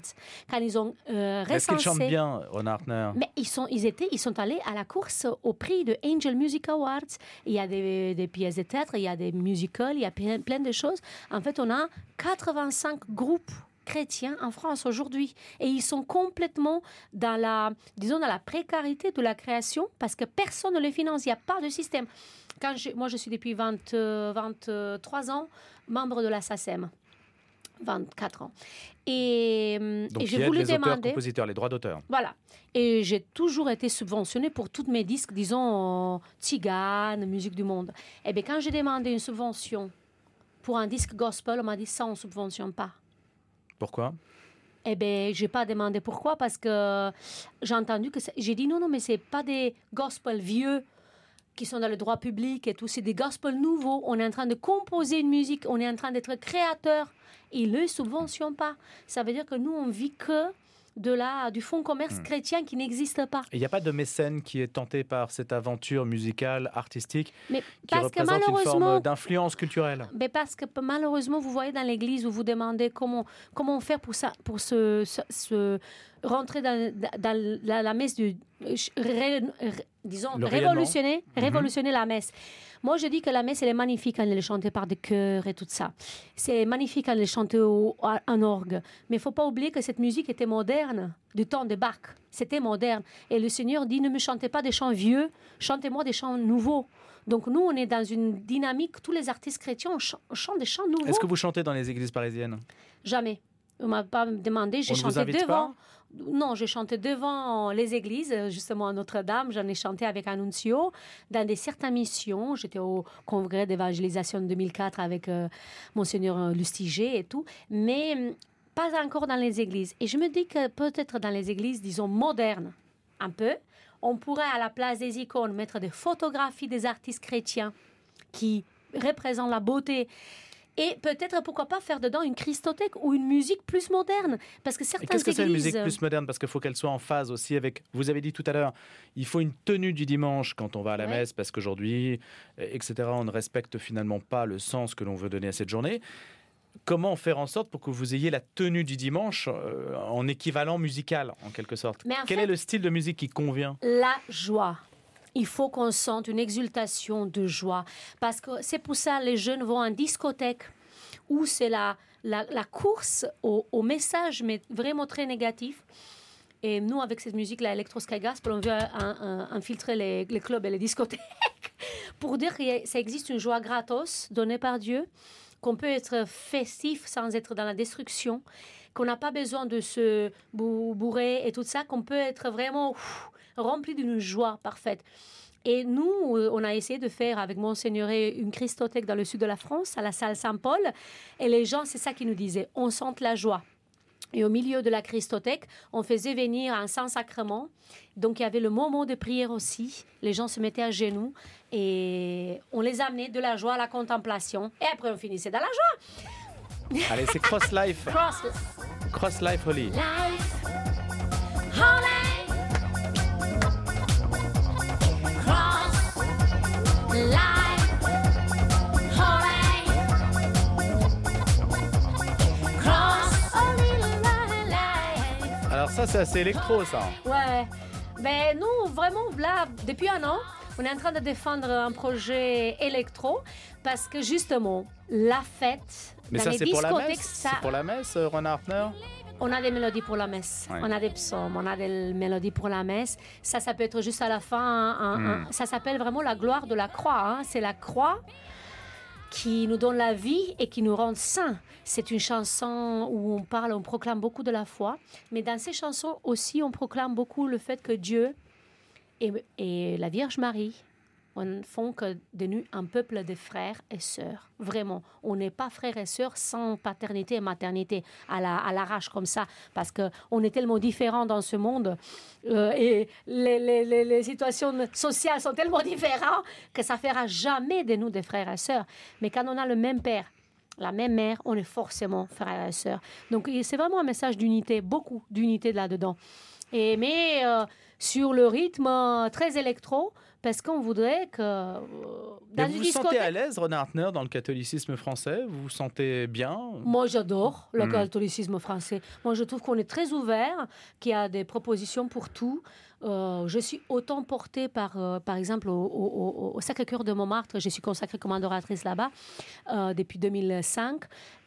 quand ils ont euh, Mais Est-ce qu'ils recensé... chantent bien, Ron Hartner? Mais ils sont, ils étaient, ils sont allés à la course au prix de Angel Music Awards. Il y a des, des pièces de théâtre, il y a des musicals, il y a plein, plein de choses. En fait, on a 85 groupes chrétiens en France aujourd'hui et ils sont complètement dans la disons dans la précarité de la création parce que personne ne les finance il n'y a pas de système quand je- moi je suis depuis 20, euh, 23 ans membre de la SACEM 24 ans et, euh, Donc, et j'ai voulu les auteurs, demander compositeurs, les droits d'auteur. voilà. Et j'ai toujours été subventionnée pour tous mes disques, disons, euh, Tzigane, musique du monde. Et bien, quand j'ai demandé une subvention pour un disque gospel, on m'a dit ça, on ne subventionne pas. Pourquoi? Eh bien, je n'ai pas demandé pourquoi, parce que j'ai entendu que... J'ai dit non, non, mais ce n'est pas des gospels vieux qui sont dans le droit public et tout, c'est des gospels nouveaux. On est en train de composer une musique, on est en train d'être créateur. Ils ne le subventionnent pas. Ça veut dire que nous, on vit que de la, du fonds commerce hmm. chrétien qui n'existe pas. Il n'y a pas de mécène qui est tenté par cette aventure musicale, artistique, mais qui représente une forme d'influence culturelle. Mais parce que malheureusement, vous voyez dans l'église, vous vous demandez comment, comment faire pour, ça, pour se, rentrer dans, dans la, messe du... disons, révolutionner, mhm. révolutionner la messe. Moi, je dis que la messe, elle est magnifique quand elle est chantée par des chœurs et tout ça. C'est magnifique quand elle est chantée en orgue. Mais il faut pas oublier que cette musique était moderne, du temps de Bach. C'était moderne. Et le Seigneur dit, ne me chantez pas des chants vieux, chantez-moi des chants nouveaux. Donc nous, on est dans une dynamique, tous les artistes chrétiens chantent des chants nouveaux. Est-ce que vous chantez dans les églises parisiennes? Jamais. On m'a pas demandé, j'ai chanté devant. Non, j'ai chanté devant les églises, justement à Notre-Dame. J'en ai chanté avec Annunzio dans des certaines missions. J'étais au congrès d'évangélisation 2004 avec euh, Monseigneur Lustiger et tout. Mais hum, pas encore dans les églises. Et je me dis que peut-être dans les églises, disons, modernes, un peu, on pourrait à la place des icônes mettre des photographies des artistes chrétiens qui représentent la beauté et peut-être pourquoi pas faire dedans une christothèque ou une musique plus moderne parce que certaines qu'est-ce que c'est une musique plus moderne? Parce qu'il faut qu'elle soit en phase aussi avec vous avez dit tout à l'heure il faut une tenue du dimanche quand on va à la messe parce qu'aujourd'hui etc on ne respecte finalement pas le sens que l'on veut donner à cette journée. Comment faire en sorte pour que vous ayez la tenue du dimanche euh, en équivalent musical en quelque sorte? Quel est le style de musique qui convient? La joie il faut qu'on sente une exultation de joie. Parce que c'est pour ça les jeunes vont en discothèque où c'est la, la, course au, message, mais vraiment très négatif. Et nous, avec cette musique-là, Electro Sky Gospel, on veut infiltrer les, les, clubs et les discothèques pour dire que ça existe une joie gratos donnée par Dieu, qu'on peut être festif sans être dans la destruction, qu'on n'a pas besoin de se bourrer et tout ça, qu'on peut être vraiment rempli d'une joie parfaite. Et nous, euh, on a essayé de faire avec Monseigneur une Christothèque dans le sud de la France, à la salle Saint-Paul. Et les gens, c'est ça qu'ils nous disaient, on sent la joie. Et au milieu de la Christothèque, on faisait venir un Saint-Sacrement. Donc il y avait le moment de prière aussi. Les gens se mettaient à genoux et on les amenait de la joie à la contemplation. Et après, on finissait dans la joie. Allez, c'est Cross Life. Cross, Cross Life Holy. Life. Alors ça, c'est assez électro, ça. Ouais. Mais ben, nous, vraiment, là, depuis un an, on est en train de défendre un projet électro parce que justement, la fête, Mais ça, c'est pour la messe, ça... c'est pour la messe, euh, Renard on a des mélodies pour la messe, on a des psaumes, on a des mélodies pour la messe. Ça, ça peut être juste à la fin. Hmm. ça s'appelle vraiment la gloire de la croix. Hein. C'est la croix qui nous donne la vie et qui nous rend saints. C'est une chanson où on parle, on proclame beaucoup de la foi, mais dans ces chansons aussi, on proclame beaucoup le fait que Dieu et la Vierge Marie on font que de nous un peuple de frères et sœurs. Vraiment, on n'est pas frères et sœurs sans paternité et maternité à la l'arrache comme ça, parce que on est tellement différents dans ce monde euh, et les, situations sociales sont tellement différentes que ça fera jamais de nous des frères et sœurs. Mais quand on a le même père, la même mère, on est forcément frères et sœurs. Donc c'est vraiment un message d'unité, beaucoup d'unité là-dedans. Et mais euh, sur le rythme très électro, parce qu'on voudrait que. Euh, dans vous vous sentez à l'aise, Renard dans le catholicisme français? Vous vous sentez bien? Moi, j'adore le hmm. catholicisme français. Moi, je trouve qu'on est très ouvert, qu'il y a des propositions pour tout. Euh, je suis autant portée par, euh, par exemple, au, Sacré-Cœur de Montmartre. Je suis consacrée comme adoratrice là-bas depuis 2005.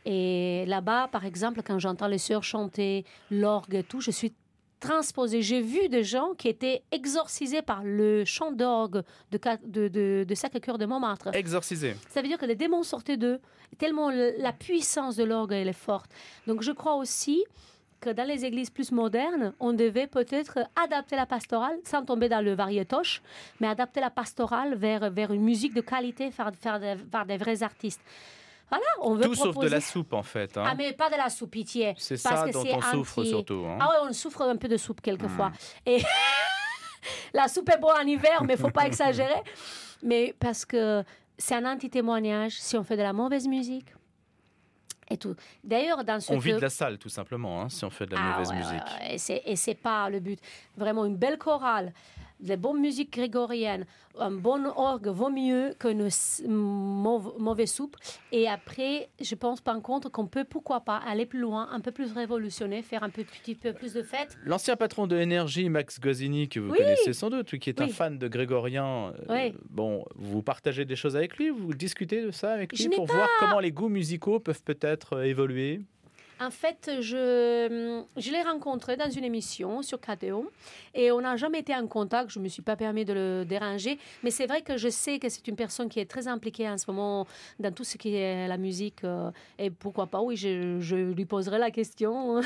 Et là-bas, par exemple, quand j'entends les sœurs chanter l'orgue et tout, je suis transposé. J'ai vu des gens qui étaient exorcisés par le chant d'orgue de, de, de, Sacré-Cœur de Montmartre. Exorcisés. Ça veut dire que les démons sortaient d'eux, tellement la puissance de l'orgue elle est forte. Donc je crois aussi que dans les églises plus modernes, on devait peut-être adapter la pastorale, sans tomber dans le variétoche, mais adapter la pastorale vers, vers une musique de qualité, faire, faire, des, des vrais artistes. Voilà, on veut Tout proposer... sauf de la soupe, en fait. hein. Ah, mais pas de la soupe, pitié. C'est ça que dont on souffre surtout, hein. Ah ouais, on souffre un peu de soupe quelquefois. Hmm. Et la soupe est bonne en hiver, mais faut pas exagérer. Mais parce que c'est un anti-témoignage si on fait de la mauvaise musique et tout. D'ailleurs, dans ce On vide que- la salle, tout simplement, hein, si on fait de la Ah mauvaise ouais, musique. ouais, Et c'est pas le but. Vraiment, une belle chorale, de bonne musique grégorienne, un bon orgue vaut mieux qu'une mauvaise soupe. Et après, je pense par contre qu'on peut, pourquoi pas, aller plus loin, un peu plus révolutionner, faire un peu- petit peu plus de fêtes. L'ancien patron de Énergie, Max Gosini, que vous Oui. connaissez sans doute, qui est un fan de Grégorien, euh, bon, vous partagez des choses avec lui, vous discutez de ça avec Je lui pour pas- voir comment les goûts musicaux peuvent peut-être euh, évoluer? En fait, je, je l'ai rencontré dans une émission sur KTO et on n'a jamais été en contact. Je ne me suis pas permis de le déranger. Mais c'est vrai que je sais que c'est une personne qui est très impliquée en ce moment dans tout ce qui est la musique. euh, et pourquoi pas, oui, je, je lui poserai la question. à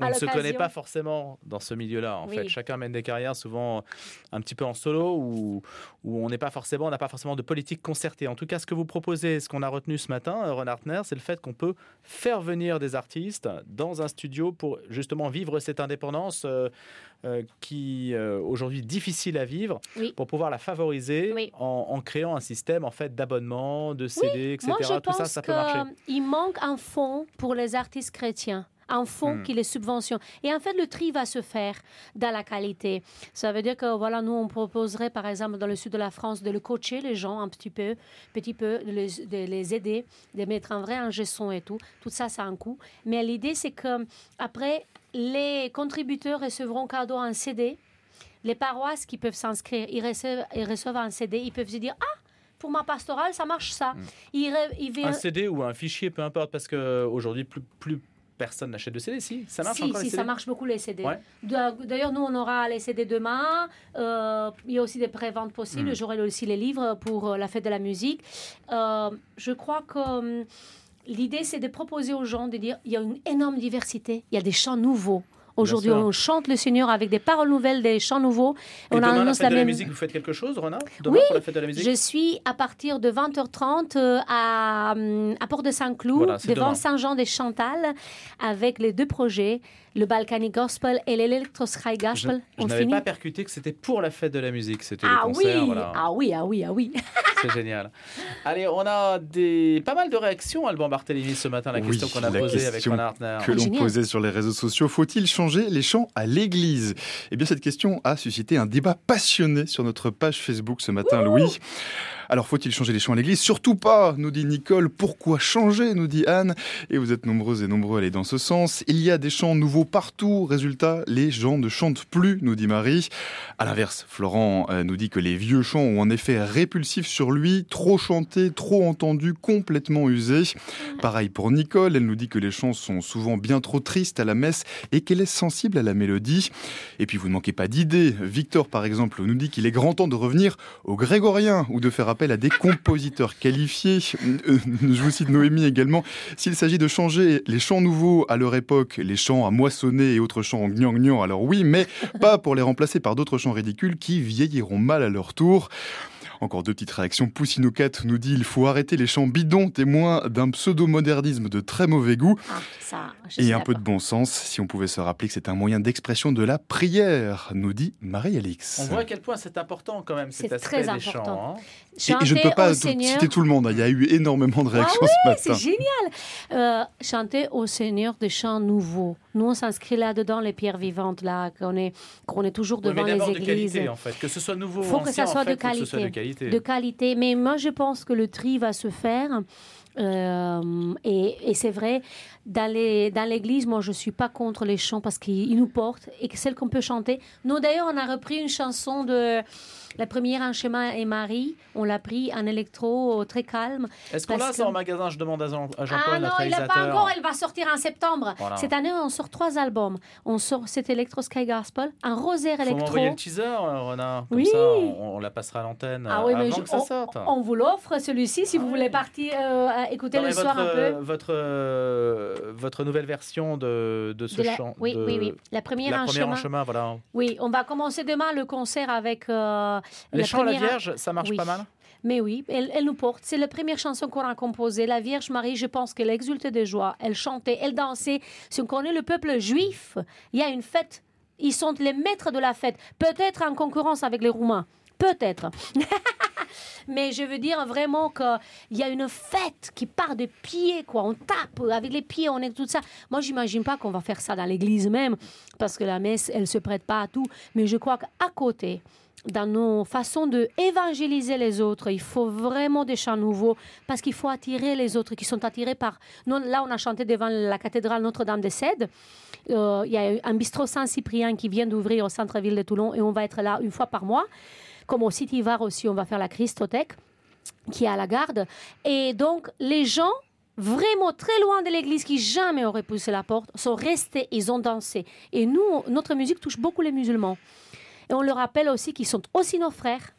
On ne se connaît pas forcément dans ce milieu-là. En Oui. fait, chacun mène des carrières souvent un petit peu en solo où, où on n'est pas forcément, on n'a pas forcément de politique concertée. En tout cas, ce que vous proposez, ce qu'on a retenu ce matin, euh, Ron Hartner, c'est le fait qu'on peut faire venir des artistes dans un studio pour justement vivre cette indépendance euh, euh, qui euh, aujourd'hui difficile à vivre, Oui. pour pouvoir la favoriser Oui. en, en créant un système en fait d'abonnement, de CD, etc. Moi, je tout pense ça, ça peut marcher. qu'il manque un fonds pour les artistes chrétiens. Un fonds Hmm. qui les subventionne. Et en fait, le tri va se faire dans la qualité. Ça veut dire que, voilà, nous, on proposerait, par exemple, dans le sud de la France, de le coacher, les gens, un petit peu, petit peu, de les, de les aider, de mettre un vrai ingé son et tout. Tout ça, ça a un coût. Mais l'idée, c'est que après, les contributeurs recevront cadeau un CD. Les paroisses qui peuvent s'inscrire, ils reçoivent, ils reçoivent un CD, ils peuvent se dire, ah, pour ma pastorale, ça marche ça. Ils, re- ils Hmm. Un CD ou un fichier, peu importe, parce qu'aujourd'hui, plus, plus personne n'achète de CD. Si, ça marche si, encore si, les ça marche beaucoup les CD. Ouais. D'ailleurs, nous, on aura les CD demain. Euh, il y a aussi des préventes possibles. Mm. J'aurai aussi les livres pour euh, la fête de la musique. Euh, je crois que hum, l'idée, c'est de proposer aux gens de dire il y a une énorme diversité. Il y a des chants nouveaux. Aujourd'hui, on chante le Seigneur avec des paroles nouvelles, des chants nouveaux. Et on demain, la annonce fête de la même- musique, vous faites quelque chose, Renat Demain oui, pour la fête de la musique? je suis à partir de 20h30 euh, à, hum, à Port de Saint-Cloud, Voilà, c'est devant demain. Saint-Jean des Chantal, avec les deux projets, le Balkany Gospel et l'Electro Sky Je, Gospel. je on n'avais pas percuté que c'était pour la fête de la musique. C'était Ah les oui, concerts, voilà. ah oui, ah oui, ah oui. C'est génial. Allez, on a des, pas mal de réactions, Alban Barthélémy, ce matin. La Oui, question qu'on a la posée avec question Ron Hartner. que l'on posait sur les réseaux sociaux. Faut-il changer les chants à l'église Eh bien, cette question a suscité un débat passionné sur notre page Facebook ce matin, Louis. Alors, faut-il changer les chants à l'église? Surtout pas, nous dit Nicole. Pourquoi changer? nous dit Anne. Et vous êtes nombreux et nombreux à aller dans ce sens. Il y a des chants nouveaux partout. Résultat, les gens ne chantent plus, nous dit Marie. À l'inverse, Florent euh, nous dit que les vieux chants ont un effet répulsif sur lui. Trop chantés, trop entendus, complètement usés. Pareil pour Nicole, elle nous dit que les chants sont souvent bien trop tristes à la messe et qu'elle est sensible à la mélodie. Et puis vous ne manquez pas d'idées. Victor, par exemple, nous dit qu'il est grand temps de revenir au grégorien ou de faire appel à des compositeurs qualifiés. Euh, Je vous cite Noémie également. S'il s'agit de changer les chants nouveaux à leur époque, les chants à moissonner et autres chants en gnang alors oui, mais pas pour les remplacer par d'autres chants ridicules qui vieilliront mal à leur tour. Encore deux petites réactions. Poussinocat nous dit il faut arrêter les chants bidons, témoins d'un pseudo-modernisme de très mauvais goût. Ah, ça, Et un peu de bon sens, si on pouvait se rappeler que c'est un moyen d'expression de la prière, nous dit Marie-Alix. On voit à quel point c'est important quand même cet C'est aspect très des chants. hein. Et, et je ne peux pas au tout- Seigneur. citer tout le monde, hein. il y a eu énormément de réactions ah ce oui, matin. c'est génial. Euh, chanter au Seigneur des chants nouveaux. Nous, on s'inscrit là-dedans, les pierres vivantes, là, qu'on est, qu'on est toujours Oui, devant mais les de églises. qualité en fait, que ce soit nouveau ou faut que ça soit en fait, de faut que ce soit qualité. De qualité. Mais moi, je pense que le tri va se faire. Euh, et c'est vrai, dans les- dans l'église, moi, je ne suis pas contre les chants parce qu'ils ils nous portent et que celles qu'on peut chanter. Nous, d'ailleurs, on a repris une chanson de la première en chemin et Marie. On l'a pris en électro euh, très calme. Est-ce qu'on l'a ça que- en magasin? Je demande à Jean- à ah Jean-Paul, non, il n'a pas encore, elle va sortir en septembre. Voilà. Cette année, on sort trois albums. On sort cet Electro Sky Gospel, un rosaire électro. m'envoyer le teaser, euh, Renard. Comme Oui. ça, on, on la passera à l'antenne Ah euh, oui, mais avant je- que ça on, sorte. on vous l'offre celui-ci si vous voulez partir euh, écouter le soir un peu. Votre, votre nouvelle version de, de ce chant. Oui, oui, oui. La première, la en, première chemin. en chemin. voilà. Oui, on va commencer demain le concert avec. Les la chants à la première- Vierge, ça marche Oui. pas mal Mais oui, elle, elle nous porte. C'est la première chanson qu'on a composée. La Vierge Marie, je pense qu'elle exultait de joie. Elle chantait, elle dansait. Si on connaît le peuple juif, il y a une fête. Ils sont les maîtres de la fête. Peut-être en concurrence avec les Roumains. Peut-être. Mais je veux dire vraiment qu'il y a une fête qui part des pieds, quoi. On tape avec les pieds, on est tout ça. Moi, j'imagine pas qu'on va faire ça dans l'église même, parce que la messe, elle se prête pas à tout. Mais je crois qu'à côté, dans nos façons de évangéliser les autres, il faut vraiment des chants nouveaux, parce qu'il faut attirer les autres qui sont attirés par. Là, on a chanté devant la cathédrale Notre-Dame des Cèdes. Euh, Il y a un bistrot Saint-Cyprien qui vient d'ouvrir au centre-ville de Toulon, et on va être là une fois par mois. Comme au City Var aussi, on va faire la Christothèque qui est à la garde. Et donc, les gens vraiment très loin de l'église qui jamais auraient poussé la porte sont restés, ils ont dansé. Et nous, notre musique touche beaucoup les musulmans. Et on leur rappelle aussi qu'ils sont aussi nos frères.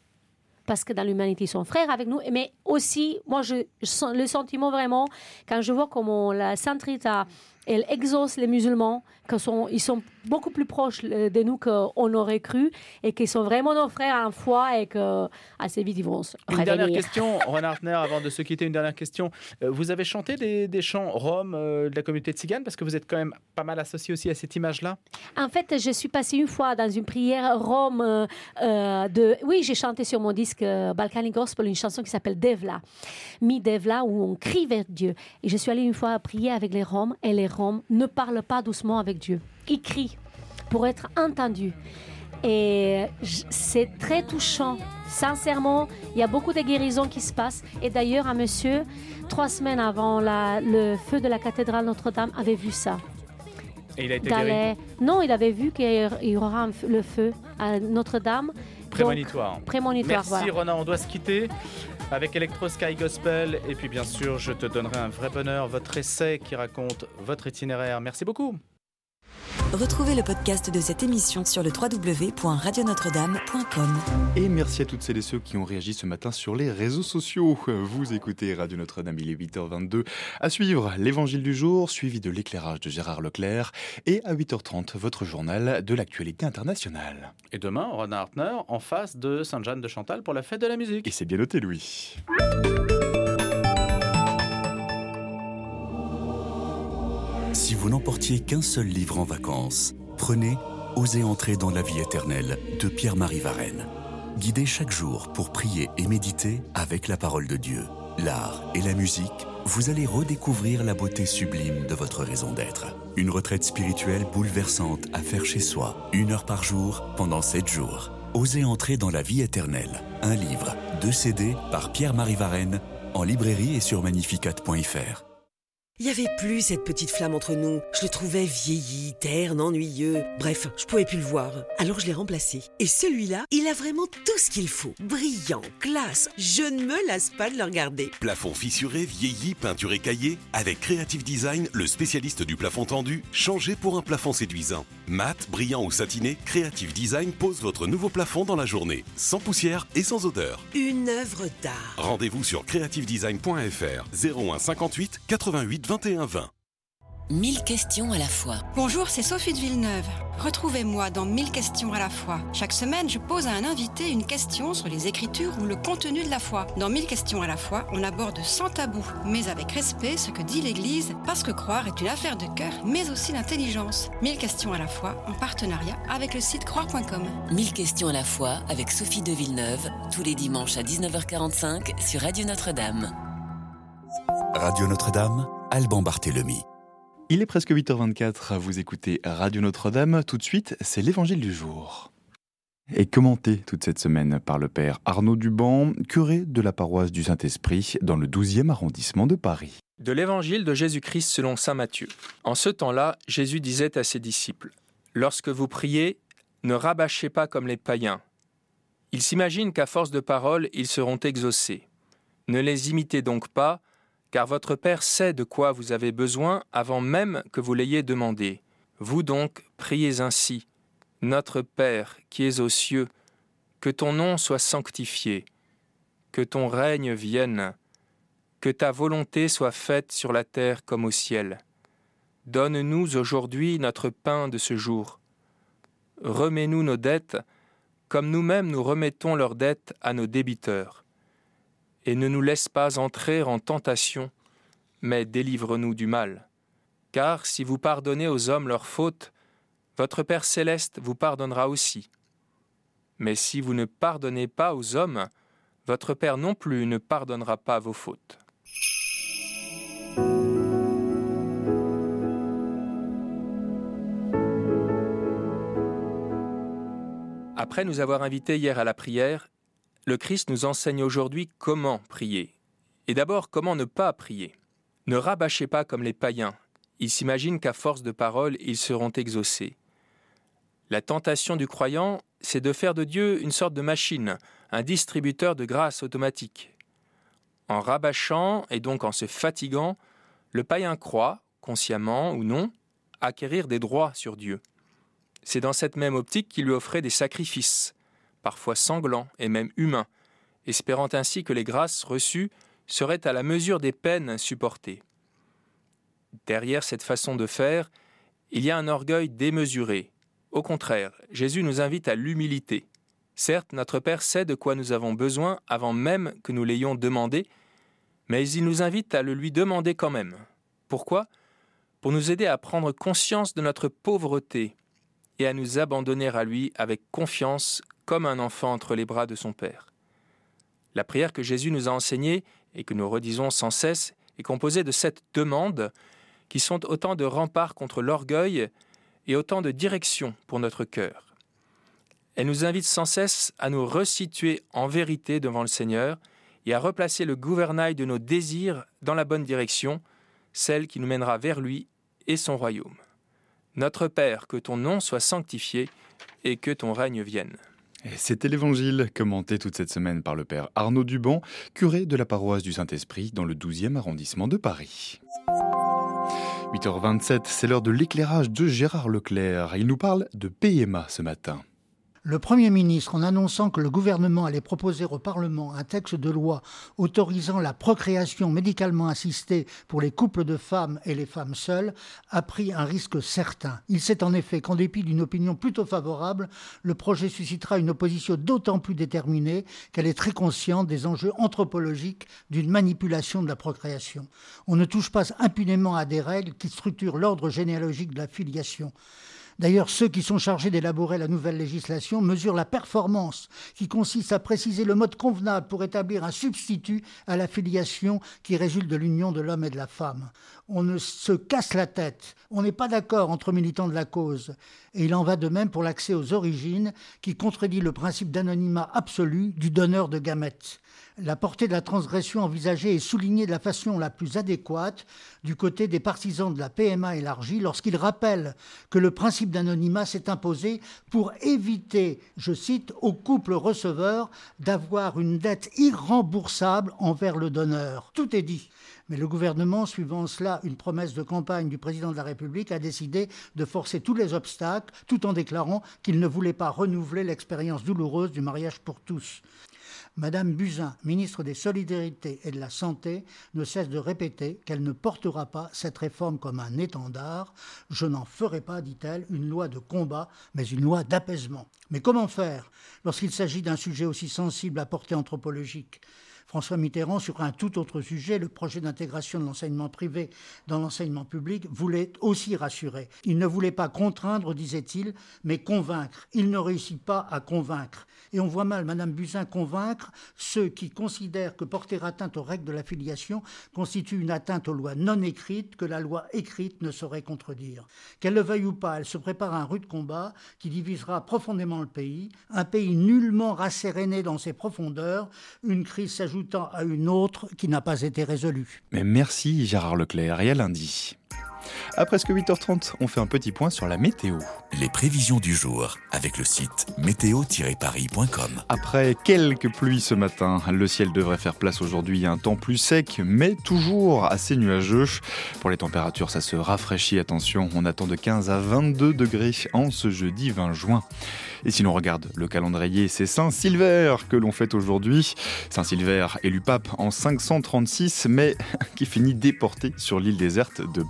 Parce que dans l'humanité, ils sont frères avec nous. Mais aussi, moi, je, le sentiment vraiment, quand je vois comment la Sainte Rita, elle exauce les musulmans, qu'ils sont, ils sont beaucoup plus proches euh, de nous qu'on aurait cru, et qu'ils sont vraiment nos frères en foi, et que assez vite, ils vont se Une dernière question, Ron Hartner, avant de se quitter, une dernière question. Euh, Vous avez chanté des, des chants roms euh, de la communauté tzigane parce que vous êtes quand même pas mal associé aussi à cette image-là? En fait, je suis passée une fois dans une prière rome euh, euh, de. Oui, j'ai chanté sur mon disque euh, Balkanic Gospel une chanson qui s'appelle Devla. Mi Devla, où on crie vers Dieu. Et je suis allée une fois prier avec les Roms, et les Ne parlent pas doucement avec Dieu. Ils crient pour être entendus. Et c'est très touchant. Sincèrement, il y a beaucoup de guérisons qui se passent. Et d'ailleurs, un monsieur, trois semaines avant la- le feu de la cathédrale Notre-Dame, avait vu ça. Et il a été guéri. les- Non, il avait vu qu'il y aura le feu à Notre-Dame. Prémonitoire. Donc, prémonitoire, Merci voilà. Ronan, on doit se quitter avec Electro Sky Gospel. Et puis bien sûr, je te donnerai un vrai bonheur, votre essai qui raconte votre itinéraire. Merci beaucoup. Retrouvez le podcast de cette émission sur le www.radionotre-dame.com. Et merci à toutes celles et ceux qui ont réagi ce matin sur les réseaux sociaux. Vous écoutez Radio Notre-Dame, il est 8h22. À suivre, l'évangile du jour, suivi de l'éclairage de Gérard Leclerc. Et à 8h30, votre journal de l'actualité internationale. Et demain, Ronan Hartner en face de Sainte-Jeanne de Chantal pour la fête de la musique. Et c'est bien noté, Louis. Si vous n'emportiez qu'un seul livre en vacances, prenez Osez entrer dans la vie éternelle de Pierre-Marie Varenne. Guidé chaque jour pour prier et méditer avec la parole de Dieu, l'art et la musique, vous allez redécouvrir la beauté sublime de votre raison d'être. Une retraite spirituelle bouleversante à faire chez soi, une heure par jour, pendant sept jours. Osez entrer dans la vie éternelle. Un livre, deux CD par Pierre-Marie Varenne, en librairie et sur magnificat.fr. Il y avait plus cette petite flamme entre nous. Je le trouvais vieilli, terne, ennuyeux. Bref, je pouvais plus le voir. Alors je l'ai remplacé. Et celui-là, il a vraiment tout ce qu'il faut. Brillant, classe. Je ne me lasse pas de le regarder. Plafond fissuré, vieilli, peinture écaillée. Avec Creative Design, le spécialiste du plafond tendu, changez pour un plafond séduisant. Mat, brillant ou satiné, Creative Design pose votre nouveau plafond dans la journée. Sans poussière et sans odeur. Une œuvre d'art. Rendez-vous sur creativedesign.fr 01 58 88 21 20. 1000 questions à la fois. Bonjour, c'est Sophie de Villeneuve. Retrouvez-moi dans 1000 questions à la fois. Chaque semaine, je pose à un invité une question sur les écritures ou le contenu de la foi. Dans 1000 questions à la fois, on aborde sans tabou, mais avec respect, ce que dit l'Église, parce que croire est une affaire de cœur, mais aussi d'intelligence. 1000 questions à la fois, en partenariat avec le site croire.com. 1000 questions à la fois avec Sophie de Villeneuve, tous les dimanches à 19h45 sur Radio Notre-Dame. Radio Notre-Dame, Alban Barthélemy. Il est presque 8h24, vous écoutez Radio Notre-Dame. Tout de suite, c'est l'évangile du jour. Et commenté toute cette semaine par le père Arnaud Duban, curé de la paroisse du Saint-Esprit dans le 12e arrondissement de Paris. De l'évangile de Jésus-Christ selon saint Matthieu. En ce temps-là, Jésus disait à ses disciples Lorsque vous priez, ne rabâchez pas comme les païens. Ils s'imaginent qu'à force de paroles, ils seront exaucés. Ne les imitez donc pas, car votre Père sait de quoi vous avez besoin avant même que vous l'ayez demandé. Vous donc, priez ainsi. Notre Père qui es aux cieux, que ton nom soit sanctifié, que ton règne vienne, Que ta volonté soit faite sur la terre comme au ciel. Donne-nous aujourd'hui notre pain de ce jour. Remets-nous nos dettes, comme nous-mêmes nous remettons leurs dettes à nos débiteurs. Et ne nous laisse pas entrer en tentation, mais délivre-nous du mal. Car si vous pardonnez aux hommes leurs fautes, votre Père céleste vous pardonnera aussi. Mais si vous ne pardonnez pas aux hommes, votre Père non plus ne pardonnera pas vos fautes. Après nous avoir invités hier à la prière, le Christ nous enseigne aujourd'hui comment prier. Et d'abord comment ne pas prier. Ne rabâchez pas comme les païens. Ils s'imaginent qu'à force de paroles, ils seront exaucés. La tentation du croyant, c'est de faire de Dieu une sorte de machine, un distributeur de grâce automatique. En rabâchant et donc en se fatiguant, le païen croit, consciemment ou non, acquérir des droits sur Dieu. C'est dans cette même optique qu'il lui offrait des sacrifices, parfois sanglants et même humains, espérant ainsi que les grâces reçues seraient à la mesure des peines supportées. Derrière cette façon de faire, il y a un orgueil démesuré. Au contraire, Jésus nous invite à l'humilité. Certes, notre Père sait de quoi nous avons besoin avant même que nous l'ayons demandé, mais il nous invite à le lui demander quand même. Pourquoi? Pour nous aider à prendre conscience de notre pauvreté et à nous abandonner à lui avec confiance comme un enfant entre les bras de son Père. La prière que Jésus nous a enseignée et que nous redisons sans cesse est composée de sept demandes qui sont autant de remparts contre l'orgueil et autant de directions pour notre cœur. Elle nous invite sans cesse à nous resituer en vérité devant le Seigneur et à replacer le gouvernail de nos désirs dans la bonne direction, celle qui nous mènera vers lui et son royaume. Notre Père, que ton nom soit sanctifié et que ton règne vienne. C'était l'évangile commenté toute cette semaine par le Père Arnaud Duban, curé de la paroisse du Saint-Esprit dans le 12e arrondissement de Paris. 8h27, c'est l'heure de l'éclairage de Gérard Leclerc. Il nous parle de PMA ce matin. Le Premier ministre, en annonçant que le gouvernement allait proposer au Parlement un texte de loi autorisant la procréation médicalement assistée pour les couples de femmes et les femmes seules, a pris un risque certain. Il sait en effet qu'en dépit d'une opinion plutôt favorable, le projet suscitera une opposition d'autant plus déterminée qu'elle est très consciente des enjeux anthropologiques d'une manipulation de la procréation. On ne touche pas impunément à des règles qui structurent l'ordre généalogique de la filiation. D'ailleurs, ceux qui sont chargés d'élaborer la nouvelle législation mesurent la performance, qui consiste à préciser le mode convenable pour établir un substitut à la filiation qui résulte de l'union de l'homme et de la femme. On ne se casse la tête, on n'est pas d'accord entre militants de la cause. Et il en va de même pour l'accès aux origines, qui contredit le principe d'anonymat absolu du donneur de gamètes. La portée de la transgression envisagée est soulignée de la façon la plus adéquate du côté des partisans de la PMA élargie lorsqu'ils rappellent que le principe d'anonymat s'est imposé pour éviter, je cite, au couple receveur d'avoir une dette irremboursable envers le donneur. Tout est dit. Mais le gouvernement, suivant cela une promesse de campagne du président de la République, a décidé de forcer tous les obstacles tout en déclarant qu'il ne voulait pas renouveler l'expérience douloureuse du mariage pour tous. Madame Buzyn, ministre des Solidarités et de la Santé, ne cesse de répéter qu'elle ne portera pas cette réforme comme un étendard. Je n'en ferai pas, dit-elle, une loi de combat, mais une loi d'apaisement. Mais comment faire lorsqu'il s'agit d'un sujet aussi sensible à portée anthropologique? François Mitterrand, sur un tout autre sujet, le projet d'intégration de l'enseignement privé dans l'enseignement public, voulait aussi rassurer. Il ne voulait pas contraindre, disait-il, mais convaincre. Il ne réussit pas à convaincre. Et on voit mal Madame Buzyn convaincre ceux qui considèrent que porter atteinte aux règles de la filiation constitue une atteinte aux lois non écrites que la loi écrite ne saurait contredire. Qu'elle le veuille ou pas, elle se prépare à un rude combat qui divisera profondément le pays, un pays nullement rasséréné dans ses profondeurs, une crise à une autre qui n'a pas été résolue. Mais merci Gérard Leclerc et à lundi. À presque 8h30, on fait un petit point sur la météo. Les prévisions du jour avec le site météo-paris.com. Après quelques pluies ce matin, le ciel devrait faire place aujourd'hui à un temps plus sec, mais toujours assez nuageux. Pour les températures, ça se rafraîchit. Attention, on attend de 15 à 22 degrés en ce jeudi 20 juin. Et si l'on regarde le calendrier, c'est Saint-Silver que l'on fête aujourd'hui. Saint-Silver élu pape en 536, mais qui finit déporté sur l'île déserte de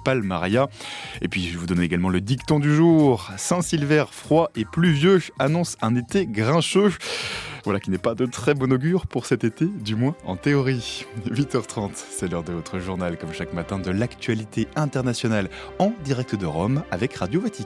Et puis je vous donne également le dicton du jour. Saint-Silver froid et pluvieux annonce un été grincheux. Voilà qui n'est pas de très bon augure pour cet été, du moins en théorie. 8h30, c'est l'heure de votre journal, comme chaque matin, de l'actualité internationale en direct de Rome avec Radio Vatican.